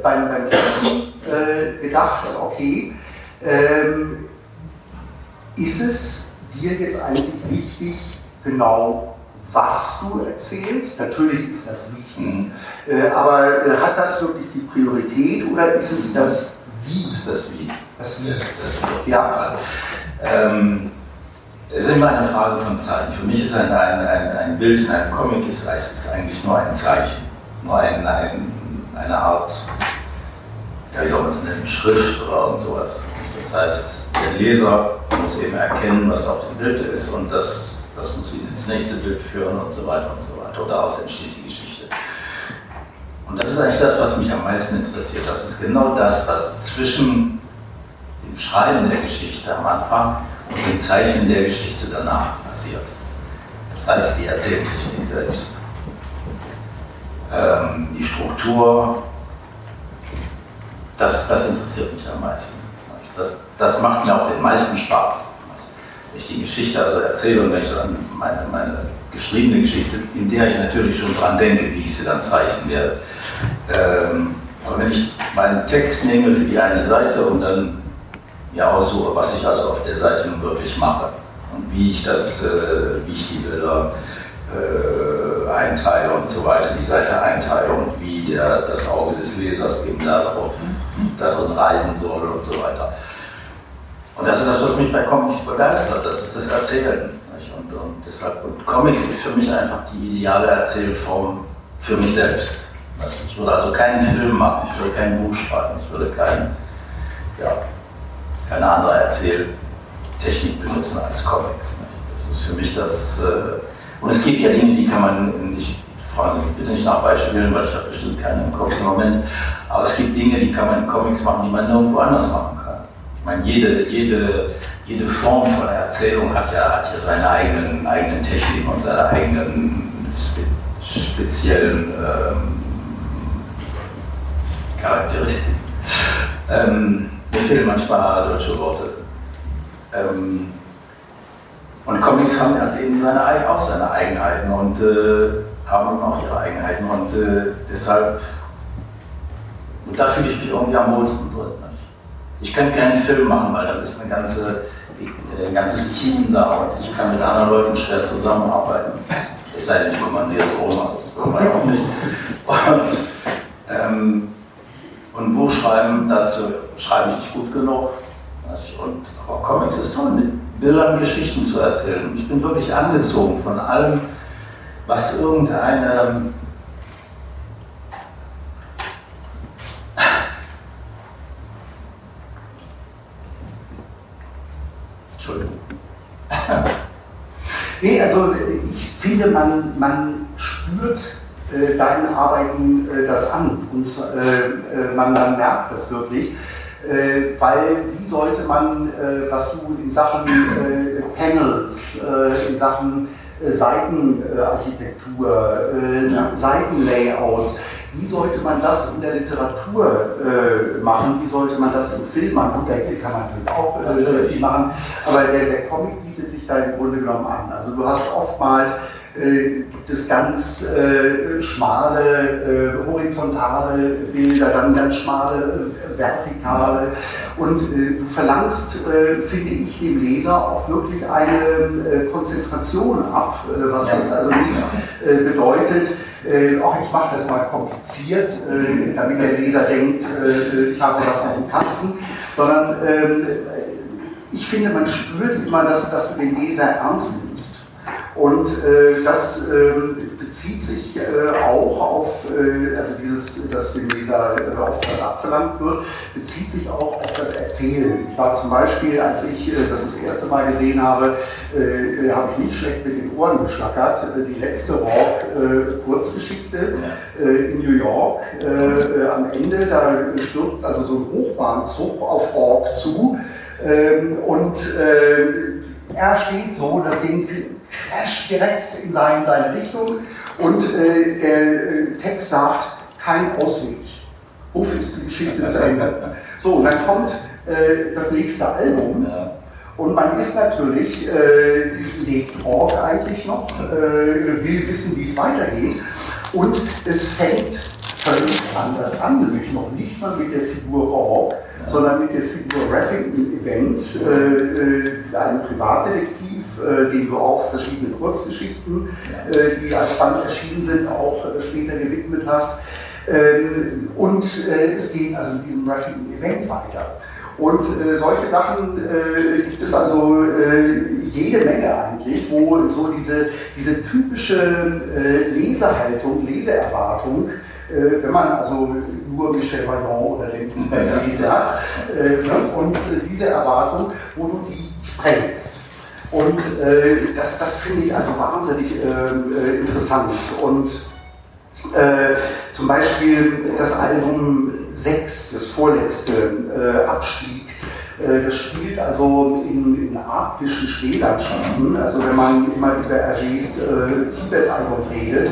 beim, beim äh, gedacht, okay, ähm, ist es dir jetzt eigentlich wichtig, genau was du erzählst? Natürlich ist das wichtig, Mhm. äh, aber äh, hat das wirklich die Priorität oder ist es das Wie? Ist das wie? Das Wie. Ist das Wie. Ja. Ähm, es ist immer eine Frage von Zeichen. Für mich ist ein, ein, ein, ein Bild in einem Comic ist, ist eigentlich nur ein Zeichen, nur ein, ein, eine Art, ja, wie soll man es nennen, Schrift oder sowas. Das heißt, der Leser muss eben erkennen, was auf dem Bild ist und das, das muss ihn ins nächste Bild führen und so weiter und so weiter. Und daraus entsteht die Geschichte. Und das ist eigentlich das, was mich am meisten interessiert. Das ist genau das, was zwischen dem Schreiben der Geschichte am Anfang und dem Zeichnen der Geschichte danach passiert. Das heißt, die Erzähltechnik selbst. Ähm, die Struktur, das, das interessiert mich am meisten. Das, das macht mir auch den meisten Spaß. Wenn ich die Geschichte also erzähle und wenn ich dann meine, meine geschriebene Geschichte, in der ich natürlich schon dran denke, wie ich sie dann zeichnen werde. Ähm, aber wenn ich meinen Text nehme für die eine Seite und dann mir aussuche, was ich also auf der Seite nun wirklich mache und wie ich das, äh, wie ich die Bilder äh, einteile und so weiter, die Seite einteile und wie der, das Auge des Lesers eben darauf, darin reisen soll und so weiter. Und das ist das, was mich bei Comics begeistert, das ist das Erzählen. Und, und, deshalb, und Comics ist für mich einfach die ideale Erzählform für mich selbst. Ich würde also keinen Film machen, ich würde kein Buch schreiben, ich würde kein, ja, keine andere Erzähltechnik benutzen als Comics. Das ist für mich das. Äh, und es gibt ja Dinge, die kann man nicht, fragen Sie mich bitte nicht nach Beispielen, weil ich habe bestimmt keine im Kopf im Moment, aber es gibt Dinge, die kann man in Comics machen, die man nirgendwo anders machen kann. Ich meine, jede, jede, jede Form von Erzählung hat ja, hat ja seine eigenen, eigenen Techniken und seine eigenen spe speziellen ähm, Charakteristiken. Ähm, mir fehlen manchmal deutsche Worte. Ähm, und Comics haben halt eben seine, auch seine Eigenheiten und äh, haben auch ihre Eigenheiten und äh, deshalb, und da fühle ich mich irgendwie am wohlsten drin. Nicht? Ich kann keinen Film machen, weil da ist eine ganze, äh, ein ganzes Team da und ich kann mit anderen Leuten schwer zusammenarbeiten. Es sei denn, ich kommandiere so rum, also das will man auch nicht. Und, ähm, und Buch schreiben, dazu schreibe ich nicht gut genug. Und, aber Comics ist toll, Bildern Geschichten zu erzählen. Ich bin wirklich angezogen von allem, was irgendeine. Entschuldigung. Nee, also äh, ich finde, man, man spürt äh, deinen Arbeiten äh, das an und äh, äh, man, man merkt das wirklich. Äh, weil sollte man, äh, was du in Sachen äh, Panels, äh, in Sachen äh, Seitenarchitektur, äh, Ja. Seitenlayouts, wie sollte man das in der Literatur äh, machen? Wie sollte man das im Film machen? Gut, da kann man natürlich auch viel machen, aber der, der Comic bietet sich da im Grunde genommen an. Also du hast oftmals äh, gibt es ganz äh, schmale äh, horizontale Bilder, dann ganz schmale äh, vertikale. Und äh, du verlangst, äh, finde ich, dem Leser auch wirklich eine Konzentration ab, was Ja. jetzt also nicht bedeutet, äh, auch ich mache das mal kompliziert, damit der Leser denkt, ich habe was auf dem Kasten, sondern ähm, ich finde, man spürt immer, dass, dass du den Leser ernst nimmst. Und äh, das ähm, bezieht sich äh, auch auf, äh, also dieses, dass dem Leser äh, auf was abverlangt wird, bezieht sich auch auf das Erzählen. Ich war zum Beispiel, als ich äh, das das erste Mal gesehen habe, äh, äh, habe ich nicht schlecht mit den Ohren geschlackert. Äh, die letzte Rock-Kurzgeschichte äh, in New York. Äh, äh, am Ende, da stürzt also so ein Hochbahnzug auf Rock zu. Ähm, und äh, er steht so, das Ding crasht direkt in seine, seine Richtung und äh, der äh, Text sagt, kein Ausweg. Uff, ist die Geschichte zu Ende. So, und dann kommt äh, das nächste Album Ja. und man ist natürlich, äh, lebt Org eigentlich noch, äh, will wissen, wie es weitergeht. Und es fängt völlig anders an, nämlich noch nicht mal mit der Figur Org, sondern mit der Figur Raffington Event, äh, äh, einem Privatdetektiv, äh, dem du auch verschiedene Kurzgeschichten, äh, die als Band erschienen sind, auch äh, später gewidmet hast. Ähm, und äh, es geht also mit diesem Raffington Event weiter. Und äh, solche Sachen äh, gibt es also jede Menge eigentlich, wo so diese, diese typische Lesehaltung, Leseerwartung, wenn man also nur Michel Vaillant oder den Lese hat, ne? und diese Erwartung, wo du die sprengst. Und äh, das, das finde ich also wahnsinnig ähm, äh, interessant. Und äh, zum Beispiel das Album 6, das vorletzte äh, Abstieg, äh, das spielt also in, in arktischen Schneelandschaften. Also wenn man immer über Hergés äh, Tibet-Album redet,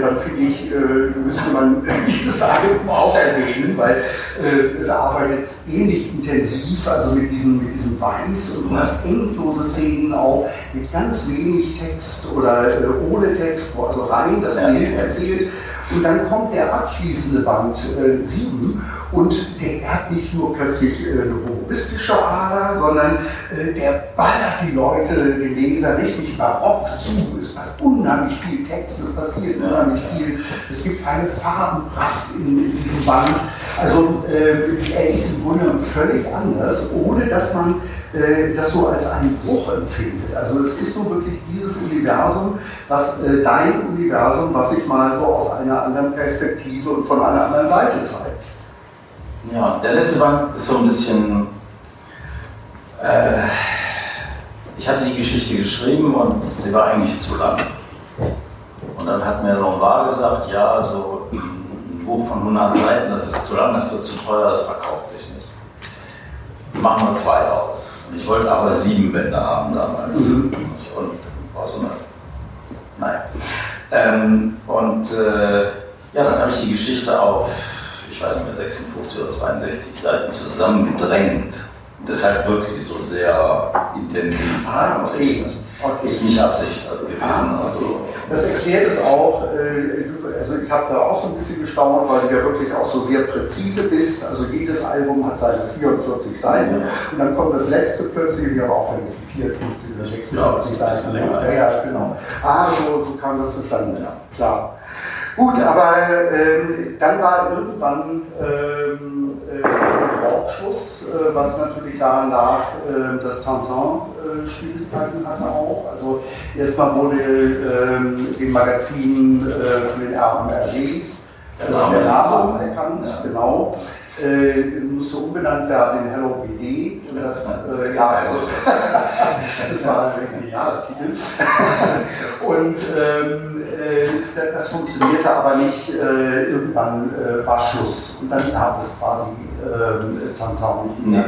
dann finde ich, äh, müsste man dieses Album auch erwähnen, weil äh, es arbeitet ähnlich intensiv, also mit diesem, mit diesem Weiß und du hast endlose Szenen auch mit ganz wenig Text oder äh, ohne Text, wo also rein das. Bild erzählt. Und dann kommt der abschließende Band 7 und der hat nicht nur plötzlich äh, eine humoristische Ader, sondern äh, der ballert die Leute, den Leser richtig barock zu. Es passt unheimlich viel Text, es passiert unheimlich viel. Es gibt eine Farbenpracht in, in diesem Band. Also äh, er ist im Grunde völlig anders, ohne dass man äh, das so als einen Bruch empfindet. Also es ist so wirklich dieses Universum, was äh, dein Universum, was sich mal so aus einer anderen Perspektive und von einer anderen Seite zeigt. Ja, der letzte Band ist so ein bisschen. Äh, ich hatte die Geschichte geschrieben und sie war eigentlich zu lang. Und dann hat mir Lombard gesagt: Ja, so ein Buch von 100 Seiten, das ist zu lang, das wird zu teuer, das verkauft sich nicht. Machen wir zwei aus. Und ich wollte aber sieben Bände haben damals. Mhm. Und war so eine. Naja. Ähm, und äh, ja, dann habe ich die Geschichte auf, ich weiß nicht mehr, 56 oder 62 Seiten zusammengedrängt. Deshalb wirkt die so sehr intensiv. Ah, okay. Okay. Ist nicht Absicht also gewesen. Also, Das erklärt es auch, äh, also ich habe da auch so ein bisschen gestaunt, weil du ja wirklich auch so sehr präzise bist. Also jedes Album hat seine 44 Seiten und dann kommt das letzte plötzlich, ja auch wenn es 54 oder 46 Ja, das ist ein Seiten bisschen länger. Ja, ja, genau. Ah, so, so kam das zustande, ja, klar. Gut, aber ähm, dann war irgendwann ähm, äh, der Wortschluss, äh, was natürlich daran lag, äh, dass Tintin äh, Schwierigkeiten hatte auch. Also erstmal wurde ähm, dem Magazin äh, für den Der äh, Name der Name anerkannt, genau. Äh, musste umbenannt werden in Hello BD. Das, äh, ja, also, das war ein genialer Titel. Und ähm, äh, das- funktionierte aber nicht. Äh, irgendwann äh, war Schluss. Und dann gab es quasi ähm, Tantan nicht mehr.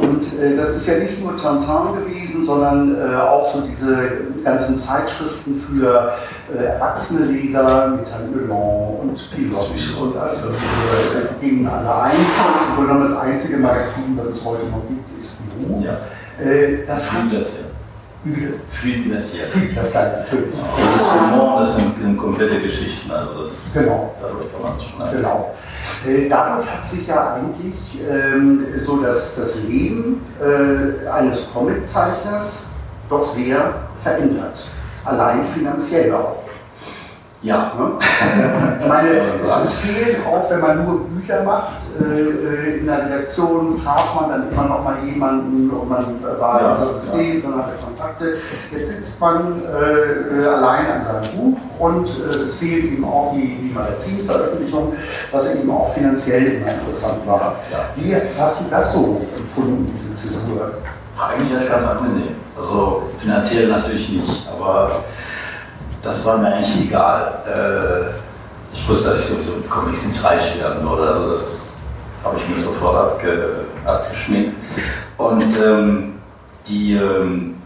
Und äh, das ist ja nicht nur Tantan gewesen, sondern auch so diese ganzen Zeitschriften für äh, erwachsene Leser mit Herrn Ölan und Pilot und das äh, gingen alle ein. Genommen das einzige Magazin, was es heute noch gibt, ist Blue. ja. Äh, das Das hat das ja. Messier. Das ist halt natürlich. Das ist Humor, das sind, sind komplette Geschichten. Also das, Genau. Dadurch kann man es schon erkennen. Genau. Äh, Dadurch hat sich ja eigentlich ähm, so das, das Leben äh, eines Comiczeichners doch sehr verändert. Allein finanziell auch. Ja, Ne? Ich meine, man es, es fehlt auch, wenn man nur Bücher macht. Äh, äh, in der Redaktion traf man dann immer noch mal jemanden und man war Ja, in so ja. System und hatte Kontakte. Jetzt sitzt man äh, äh, allein an seinem Buch und äh, es fehlt eben auch die, die Magazinveröffentlichung, was eben auch finanziell immer interessant war. Ja. Wie hast du das so empfunden, diese Zäsur? eigentlich es ganz angenehm. Also finanziell natürlich nicht, aber das war mir eigentlich egal. Äh, ich wusste, dass ich sowieso mit Comics nicht reich werden würde. Also das habe ich mir sofort abge, abgeschminkt. Und ähm, die, ähm,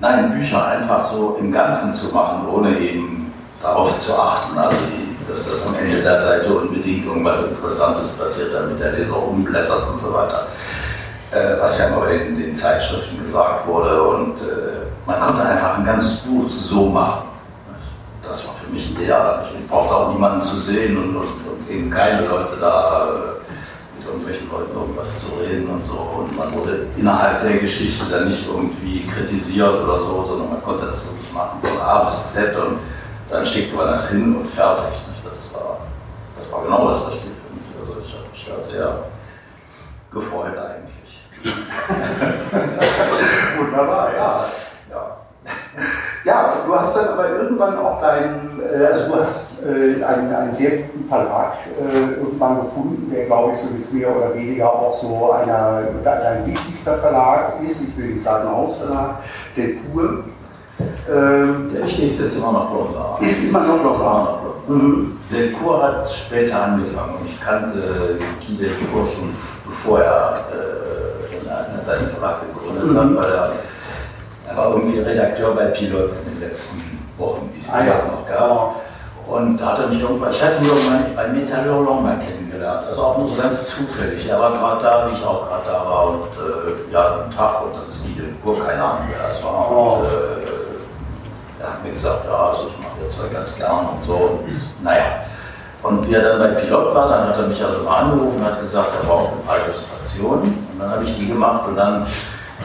nein, Bücher einfach so im Ganzen zu machen, ohne eben darauf zu achten, also die, dass das am Ende der Seite unbedingt irgendwas Interessantes passiert, damit der Leser umblättert und so weiter. Äh, was ja immer bei den, Zeitschriften gesagt wurde. Und äh, man konnte einfach ein ganzes Buch so machen. Das war für mich ideal. Ich brauchte auch niemanden zu sehen und, und, und eben keine Leute da äh, mit irgendwelchen Leuten irgendwas zu reden und so. Und man wurde innerhalb der Geschichte dann nicht irgendwie kritisiert oder so, sondern man konnte das wirklich machen von A bis Z und dann schickte man das hin und fertig. Das, war, das war genau das Richtige für mich. Also ich habe mich da sehr gefreut eigentlich. Wunderbar, ja. Ja. Ja, du hast dann aber irgendwann auch deinen, äh, also du hast äh, einen, einen sehr guten Verlag äh, irgendwann gefunden, der glaube ich so jetzt mehr oder weniger auch so einer, dein wichtigster Verlag ist, ich will nicht sagen Hausverlag, der Pur. Ähm, Der wichtigste ist immer noch Blondar. ist immer noch da. Mhm. Delcourt hat später angefangen und ich kannte Guy Delcourt schon bevor er äh, seinen Verlag gegründet Mhm. hat, weil er, er war irgendwie Redakteur bei Pilot in den letzten Wochen, wie es Ah, die ja. Noch gab. Und da hat er mich irgendwann, ich hatte ihn irgendwann bei Metalleur mal kennengelernt, also auch nur so ganz zufällig. Er war gerade da, wie ich auch gerade da war und äh, ja, guten Tag und das ist Guy Delcourt, keine Ahnung wer das war. Oh. Und, äh, er hat mir gesagt, ja, also ich mache jetzt ganz gern und so. Und naja. Und wie er dann bei Pilot war, dann hat er mich also mal angerufen und hat gesagt, er braucht ein paar Illustrationen. Und dann habe ich die gemacht und dann,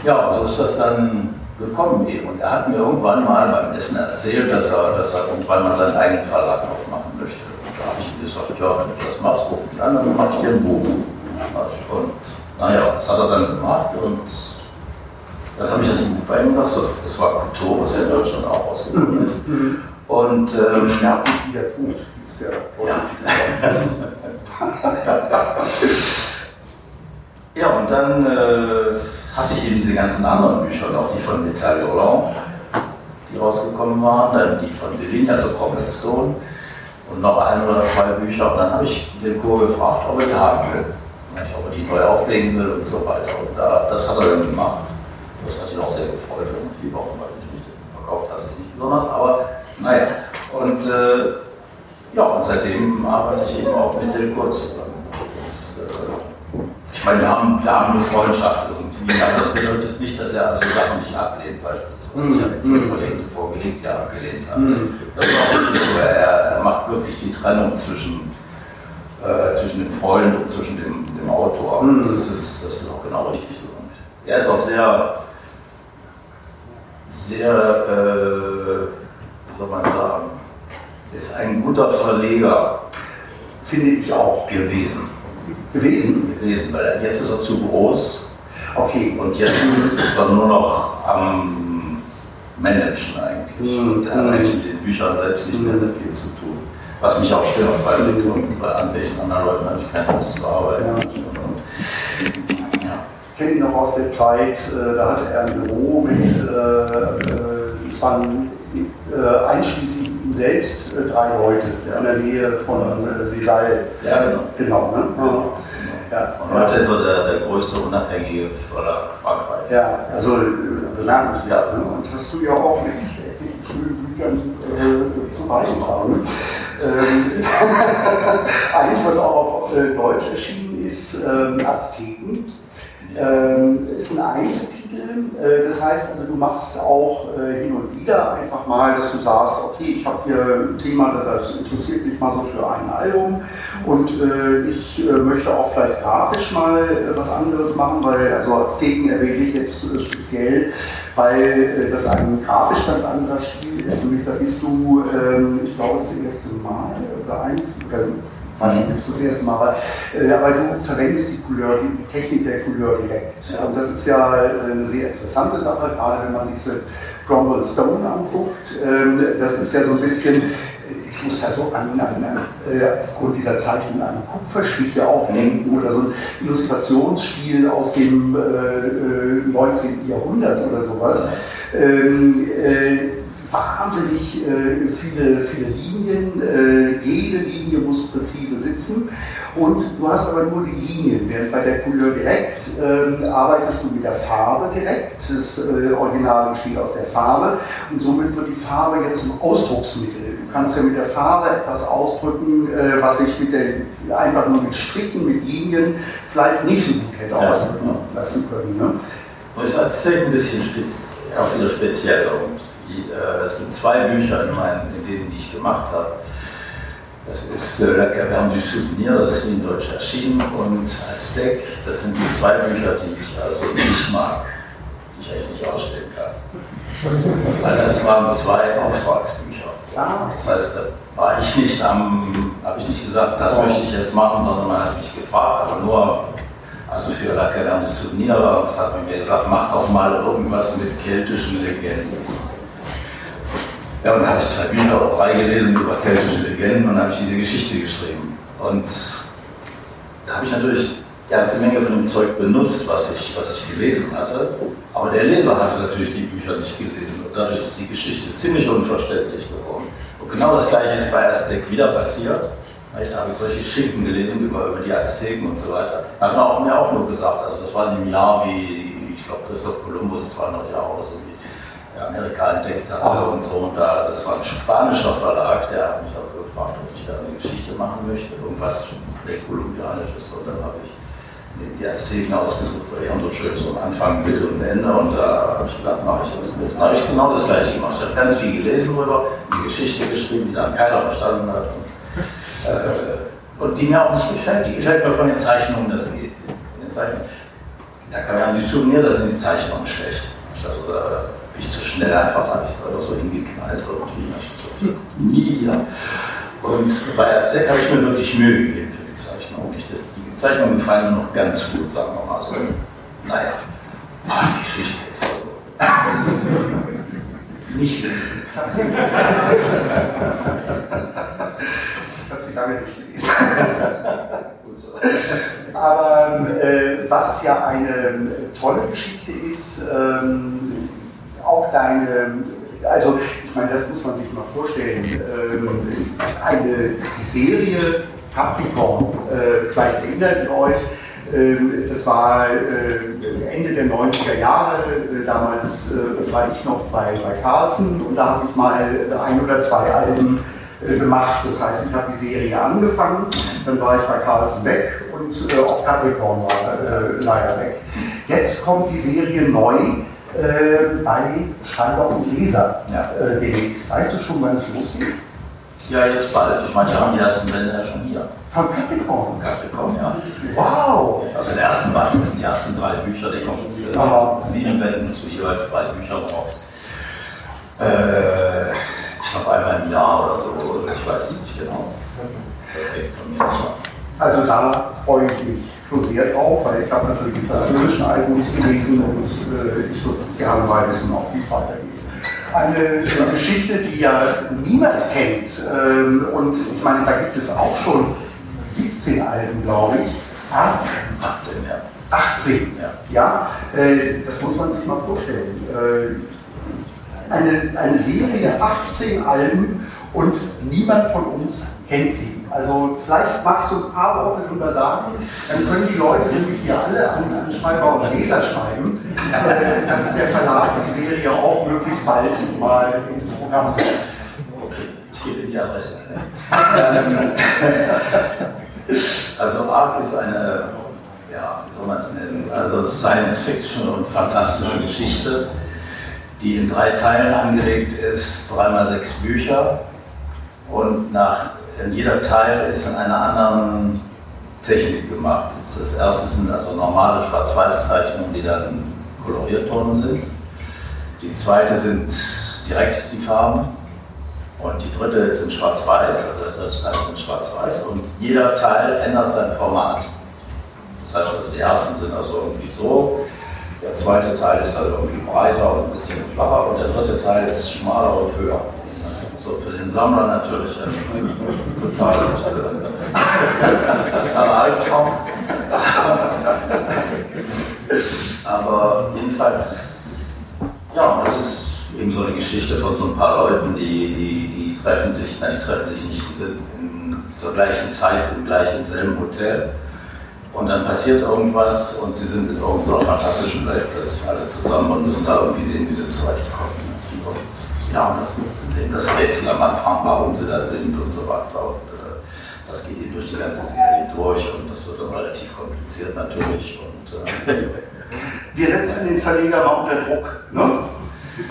ja, so ist das dann gekommen eben. Und er hat mir irgendwann mal beim Essen erzählt, dass er, dass er irgendwann mal seinen eigenen Verlag aufmachen möchte. Und da habe ich ihm gesagt, ja, wenn du das machst, ruf mich an, dann mach ich dir ein Buch. Und naja, das hat er dann gemacht und dann habe ich das Buch bei ihm gemacht. Das war Couture, was ja in Deutschland auch rausgekommen ist. Und ähm, Und sterbt nicht wieder tot, ist der ja. ja, und dann äh, hatte ich eben diese ganzen anderen Bücher noch, die von Vital Roland, die rausgekommen waren, dann die von Devine, also Prophet Stone, und noch ein oder zwei Bücher. Und dann habe ich den Kur gefragt, ob er die haben will. Ob er die neu auflegen will und so weiter. Und da, das hat er dann gemacht. Das hat ihn auch sehr gefreut. Irgendwie, warum weiß ich nicht. Verkauft hat sich nicht besonders, aber naja. Und äh, ja, und seitdem arbeite ich eben auch mit Delcourt zusammen. Das, äh, meine, wir haben, wir haben eine Freundschaft irgendwie, aber das bedeutet nicht, dass er also Sachen nicht ablehnt, beispielsweise. Ich habe ihm Mhm. Projekte vorgelegt, die er abgelehnt hat. Mhm. Das ist auch richtig so. Er, er macht wirklich die Trennung zwischen, äh, zwischen dem Freund und zwischen dem, dem Autor. Mhm. Das, ist, das ist auch genau richtig so. Er ist auch sehr, sehr, äh, wie soll man sagen, ist ein guter Verleger Finde ich auch. gewesen. Gewesen? gewesen weil jetzt ist er zu groß Okay. und jetzt ist er nur noch am Managen eigentlich. Mhm. Und er hat eigentlich mit den Büchern selbst nicht mehr sehr viel zu tun. Was mich auch stört, weil mit bei an welchen anderen Leuten habe ich keine Lust zu arbeiten. Ja. Ja. Ich kenne ihn noch aus der Zeit, äh, da hatte er ein Büro mit, äh, äh, es waren äh, einschließlich ihm selbst äh, drei Leute in der Nähe von äh. Ja, genau. Genau, ne? Genau. Ja. Und heute ist er der, der größte unabhängige Verlag Frankreichs. Ja, also äh, bemerkenswert. Ne? Und hast du ja auch mit etlichen schönen Büchern äh, zu beigetragen. Ähm, eins, was auch auf äh, Deutsch erschienen ist, ähm, Azteken. Ähm, ist ein Einzeltitel, äh, das heißt, also, du machst auch äh, hin und wieder einfach mal, dass du sagst, okay, ich habe hier ein Thema, das interessiert mich mal so für ein Album. Und äh, ich äh, möchte auch vielleicht grafisch mal äh, was anderes machen, weil also Azteken erwähne ich jetzt äh, speziell, weil das ein grafisch ganz anderer Stil ist, nämlich da bist du, ähm, ich glaube, das erste Mal oder eins, oder weiß nicht, ob es das erste Mal war, äh, aber du verwendest die Couleur, die Technik der Couleur direkt. Ja. Und das ist ja äh, eine sehr interessante Sache, gerade wenn man sich jetzt Cromwell Stone anguckt. Ähm, das ist ja so ein bisschen, ich muss da so an, an, an äh, aufgrund dieser Zeichnung an Kupferstiche auch denken oder so ein Illustrationsstil aus dem äh, 19. Äh, Jahrhundert oder sowas. Ähm, äh, wahnsinnig äh, viele, viele Linien. Äh, jede Linie muss präzise sitzen. Und du hast aber nur die Linien, während bei der Couleur direkt äh, arbeitest du mit der Farbe direkt. Das äh, Original besteht aus der Farbe und somit wird die Farbe jetzt zum Ausdrucksmittel. Du kannst ja mit der Farbe etwas ausdrücken, äh, was sich mit der, einfach nur mit Strichen, mit Linien vielleicht nicht so gut hätte ausdrücken lassen können. Ne? Das ist als ein bisschen spitz, auch wieder speziell. Und es sind zwei Bücher in, meinen, in denen, die ich gemacht habe. Das ist äh, La Caverne du Souvenir, das ist in Deutsch erschienen, und Aztec, das sind die zwei Bücher, die ich also nicht mag, die ich eigentlich nicht ausstellen kann. Weil das waren zwei Auftragsbücher. Das heißt, da war ich nicht am, habe ich nicht gesagt, das möchte ich jetzt machen, sondern man hat mich gefragt, aber nur also für La Caverne du Souvenir, das hat man mir gesagt, mach doch mal irgendwas mit keltischen Legenden. Ja, und dann habe ich zwei Bücher oder drei gelesen über keltische Legenden und dann habe ich diese Geschichte geschrieben. Und da habe ich natürlich eine ganze Menge von dem Zeug benutzt, was ich, was ich gelesen hatte. Aber der Leser hatte natürlich die Bücher nicht gelesen und dadurch ist die Geschichte ziemlich unverständlich geworden. Und genau das gleiche ist bei Aztec wieder passiert. Da habe ich solche Schinken gelesen über, über die Azteken und so weiter. Da hat man auch, mir auch nur gesagt, also das war in dem Jahr wie, ich glaube, Christoph Kolumbus 200 Jahre oder so Amerika entdeckt hatte oh. und so. Und da, das war ein spanischer Verlag, der hat mich auch gefragt, ob ich da eine Geschichte machen möchte, irgendwas kolumbianisches. Und dann habe ich die Azteken ausgesucht, weil die haben so schön so einen Anfang, Mitte und Ende. Und da habe ich gedacht, mache ich das mit. Dann habe ich genau das gleiche gemacht. Ich habe ganz viel gelesen darüber, die Geschichte geschrieben, die dann keiner verstanden hat. Und, äh, und die mir auch nicht gefällt. Die gefällt mir von den Zeichnungen, das sind die, Zeichnungen. Da kann man die Souvenir, da sind die Zeichnungen schlecht. Also, äh, ich zu schnell einfach, da habe ich einfach so hingeknallt irgendwie. So, nie wieder. Und bei Aztec habe ich mir wirklich Mühe gegeben für die Zeichnung. Ich, das, die Zeichnungen gefallen mir noch ganz gut, sagen wir mal so. Naja, ah, die Geschichte ist also. nicht lesen. Ich habe sie lange nicht gelesen. So. Aber äh, was ja eine äh, tolle Geschichte ist, ähm, auch deine, also ich meine, das muss man sich mal vorstellen, ähm, eine Serie Capricorn, äh, vielleicht erinnert ihr euch, ähm, das war äh, Ende der 90er Jahre, äh, damals war ich noch bei, bei Carlsen und da habe ich mal ein oder zwei Alben gemacht. Das heißt, ich habe die Serie angefangen, dann war ich bei Carlsen weg und auch Capricorn war leider weg. Jetzt kommt die Serie neu äh, bei Schreiber und Leser ja. äh, demnächst. Weißt du schon, wann es losgeht? Ja, jetzt bald. Ich meine, die haben die ersten Bände ja schon hier. Von Capricorn? Von Capricorn, ja. Wow! Also den ersten Band, die ersten drei Bücher, die kommen jetzt äh, sieben Bänden zu jeweils drei Büchern raus. Äh, ich glaube einmal im Jahr oder so, ich weiß nicht genau. Das hängt von mir nicht ab. Also da freue ich mich schon sehr drauf, weil ich habe natürlich die französischen Alben nicht gelesen und äh, ich würde gerne mal wissen, auch wie es weitergeht. Eine Geschichte, die ja niemand kennt. Ähm, und ich meine, da gibt es auch schon 17 Alben, glaube ich. Ah, 18, ja. 18, ja. ja äh, das muss man sich mal vorstellen. Äh, eine, eine Serie, 18 Alben und niemand von uns kennt sie. Also vielleicht magst du ein paar Worte darüber sagen, dann können die Leute nämlich hier alle an, an Schreiber oder Leser schreiben, äh, dass der Verlag die Serie auch möglichst bald mal ins Programm setzt. Okay, ich gebe die Adresse. also ARC ist eine ja, wie soll man es nennen, also Science Fiction und fantastische Geschichte, die in drei Teilen angelegt ist, dreimal sechs Bücher und nach, in jeder Teil ist in einer anderen Technik gemacht. Das erste sind also normale Schwarz-Weiß-Zeichnungen, die dann koloriert worden sind. Die zweite sind direkt die Farben und die dritte ist in Schwarz-Weiß, also der dritte Teil ist in Schwarz-Weiß und jeder Teil ändert sein Format. Das heißt also, die ersten sind also irgendwie so, der zweite Teil ist also irgendwie breiter und ein bisschen flacher und der dritte Teil ist schmaler und höher. So für den Sammler natürlich ein totales, äh, totaler Albtraum. Aber jedenfalls, ja, das ist eben so eine Geschichte von so ein paar Leuten, die, die, die treffen sich, nein, die treffen sich nicht, die sind in, zur gleichen Zeit im gleichen, selben Hotel. Und dann passiert irgendwas und sie sind in irgendeiner fantastischen Welt plötzlich alle zusammen und müssen da irgendwie sehen, wie sie zurechtkommen. Ja, und das ist eben das Rätsel am Anfang, warum sie da sind und so weiter. Und äh, das geht ihnen durch die ganze Serie durch und das wird dann relativ kompliziert natürlich. Und, äh, Wir setzen den Verleger mal unter Druck. Ne?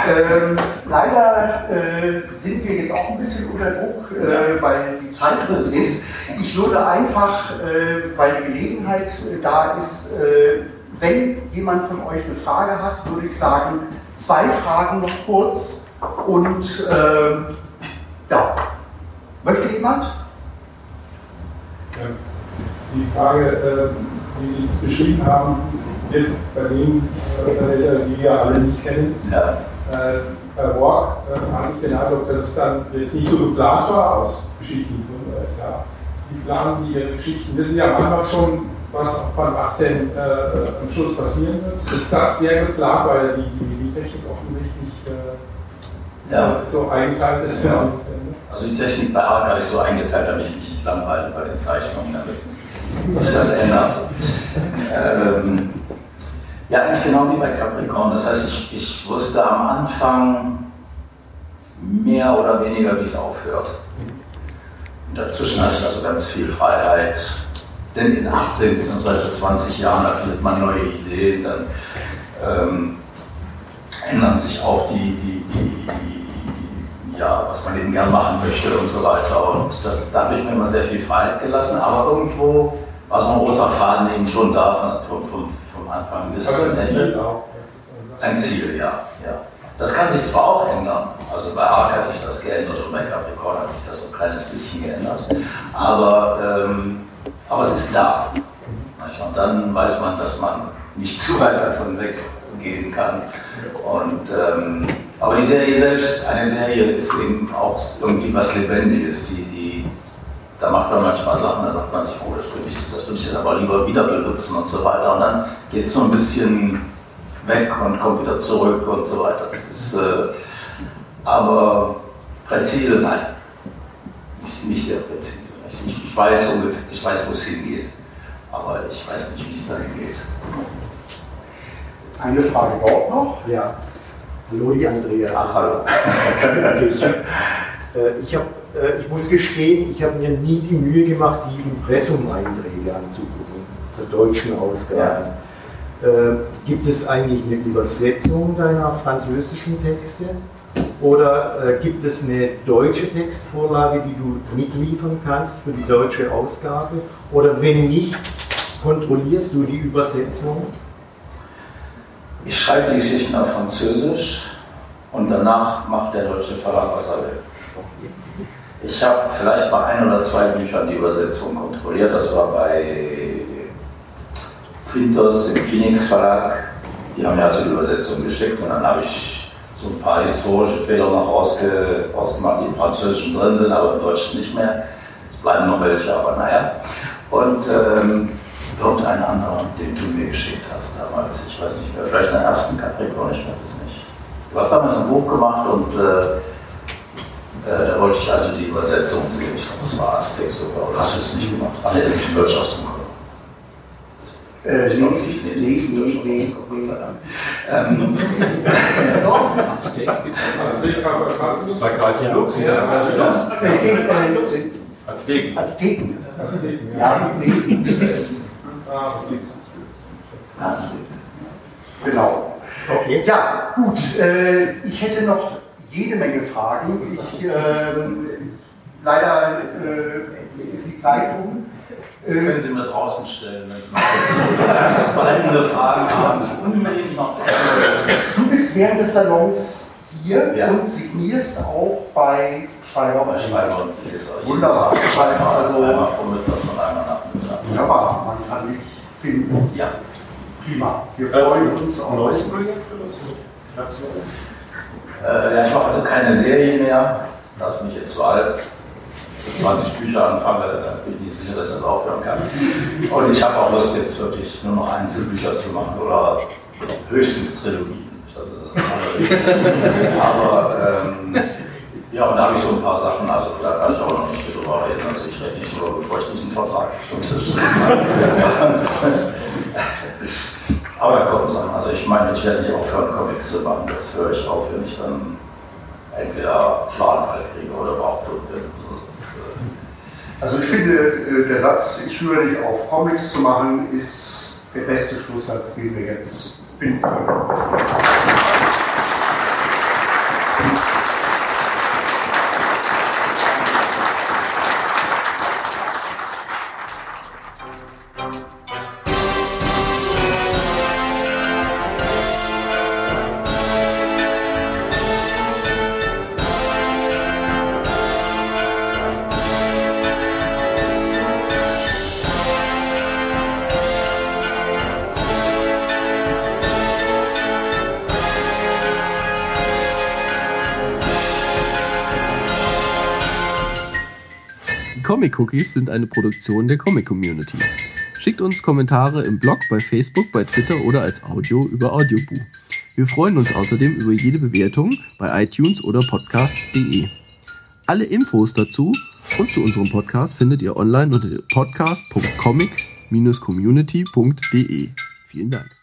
Ähm, leider äh, sind wir jetzt auch ein bisschen unter Druck, äh, weil die Zeit drin ist. Ich würde einfach, äh, weil die Gelegenheit äh, da ist, äh, wenn jemand von euch eine Frage hat, würde ich sagen, zwei Fragen noch kurz. Und ähm, ja, möchte jemand? Die Frage, äh, wie Sie es beschrieben haben, wird bei dem Leser, die wir alle nicht kennen, ja. Äh, bei Walk äh, habe ich den Eindruck, dass es dann jetzt nicht so geplant war aus geschichtlichen Gründen. Äh, ja. Wie planen Sie Ihre Geschichten? Wissen Sie am Anfang schon, was beim 18 äh, am Schluss passieren wird? Ist das sehr geplant, weil die, die, die Technik offensichtlich äh, ja. so eingeteilt ist? Ja. Also die Technik bei ARC hatte ich so eingeteilt, damit ich mich nicht langweile bei den Zeichnungen, damit sich das ändert. ähm, ja, eigentlich genau wie bei Capricorn. Das heißt, ich, ich wusste am Anfang mehr oder weniger, wie es aufhört. Und dazwischen hatte ich also ganz viel Freiheit. Denn in 18 bzw. 20 Jahren, da findet man neue Ideen, dann ähm, ändern sich auch die, die, die, die, ja, was man eben gern machen möchte und so weiter. Und das, da habe ich mir immer sehr viel Freiheit gelassen, aber irgendwo war so ein roter Faden eben schon da von, von, Anfang bis zum Ende. Ein Ziel, ja, ja. Das kann sich zwar auch ändern, also bei Arc hat sich das geändert und bei Capricorn hat sich das so ein kleines bisschen geändert, aber, ähm, aber es ist da. Und dann weiß man, dass man nicht zu weit davon weggehen kann. Und, ähm, aber die Serie selbst, eine Serie ist eben auch irgendwie was Lebendiges. Die, die, da macht man manchmal Sachen, da sagt man sich, oh, das würde ich, das würde ich jetzt aber lieber wieder benutzen und so weiter. Und dann geht es so ein bisschen weg und kommt wieder zurück und so weiter. Das ist, äh, aber präzise, nein. Nicht, nicht sehr präzise. Ich, ich, weiß ungefähr, ich weiß, wo es hingeht, aber ich weiß nicht, wie es dahin geht. Eine Frage auch noch? Ja. Hallo, die Andreas. Ach, hallo. Äh, ich, hab, äh, ich muss gestehen, ich habe mir nie die Mühe gemacht, die Impressum-Einträge anzugucken, der deutschen Ausgabe. Ja. Äh, gibt es eigentlich eine Übersetzung deiner französischen Texte? Oder äh, gibt es eine deutsche Textvorlage, die du mitliefern kannst für die deutsche Ausgabe? Oder wenn nicht, kontrollierst du die Übersetzung? Ich schreibe die Geschichten auf Französisch und danach macht der deutsche Verlag, was er will. Ich habe vielleicht bei ein oder zwei Büchern die Übersetzung kontrolliert. Das war bei Quintos im Phoenix Verlag. Die haben mir also die Übersetzung geschickt und dann habe ich so ein paar historische Fehler noch ausge, ausgemacht, die im Französischen drin sind, aber im Deutschen nicht mehr. Es bleiben noch welche, aber naja. Und ähm, irgendeinen anderen, den du mir geschickt hast damals, ich weiß nicht mehr, vielleicht den ersten Capricorn, ich weiß es nicht. Du hast damals ein Buch gemacht und äh, äh, da wollte ich also die Übersetzung sehen. Ich glaube, das war Aztec sogar. Oder hast du das nicht gemacht? Ah, der ist nicht in Deutsch ausgekommen. Äh, nee, nee, nee, nee, nee, Gott sei Dank. Ähm, bei Französisch? Bei Kreuz Lux, ja. Azteken. Azteken. Ja, nee, Six. Ah, Six. Genau. Okay. Ja, gut. Äh, ich hätte noch jede Menge Fragen. Ich, ähm, leider äh, ist die Zeit um. Das können Sie mir draußen stellen, wenn Sie ganz brennende Fragen haben. Unbedingt noch. Du bist während des Salons hier Ja. und signierst auch bei Schreiber Bei Schreiber und Leser. Wunderbar. Das heißt also- Einmal vormittags und einmal nachmittags. Wunderbar, man kann dich finden. Ja. Prima. Wir freuen uns auf Neues Projekt oder so? Äh, ja, ich mache also keine Serie mehr. Da bin ich jetzt zu alt. Für 20 Bücher anfange, dann bin ich nicht sicher, dass ich das aufhören kann. Und ich habe auch Lust, jetzt wirklich nur noch Einzelbücher zu machen oder höchstens Trilogien. Das ist das andere. Aber ähm, ja, und da habe ich so ein paar Sachen, also da kann ich auch noch nicht drüber reden. Also ich rede nicht drüber, bevor ich diesen Vertrag. Aber da kommt dann. Also ich meine, ich werde nicht aufhören, Comics zu machen. Das höre ich auf, wenn ich dann entweder Schlaganfall kriege oder überhaupt tot bin. Also ich finde, äh, der Satz, ich höre nicht auf, Comics zu machen, ist der beste Schlusssatz, den wir jetzt finden können. Comic Cookies sind eine Produktion der Comic Community. Schickt uns Kommentare im Blog, bei Facebook, bei Twitter oder als Audio über Audioboo. Wir freuen uns außerdem über jede Bewertung bei iTunes oder podcast.de. Alle Infos dazu und zu unserem Podcast findet ihr online unter podcast.comic-community.de. Vielen Dank.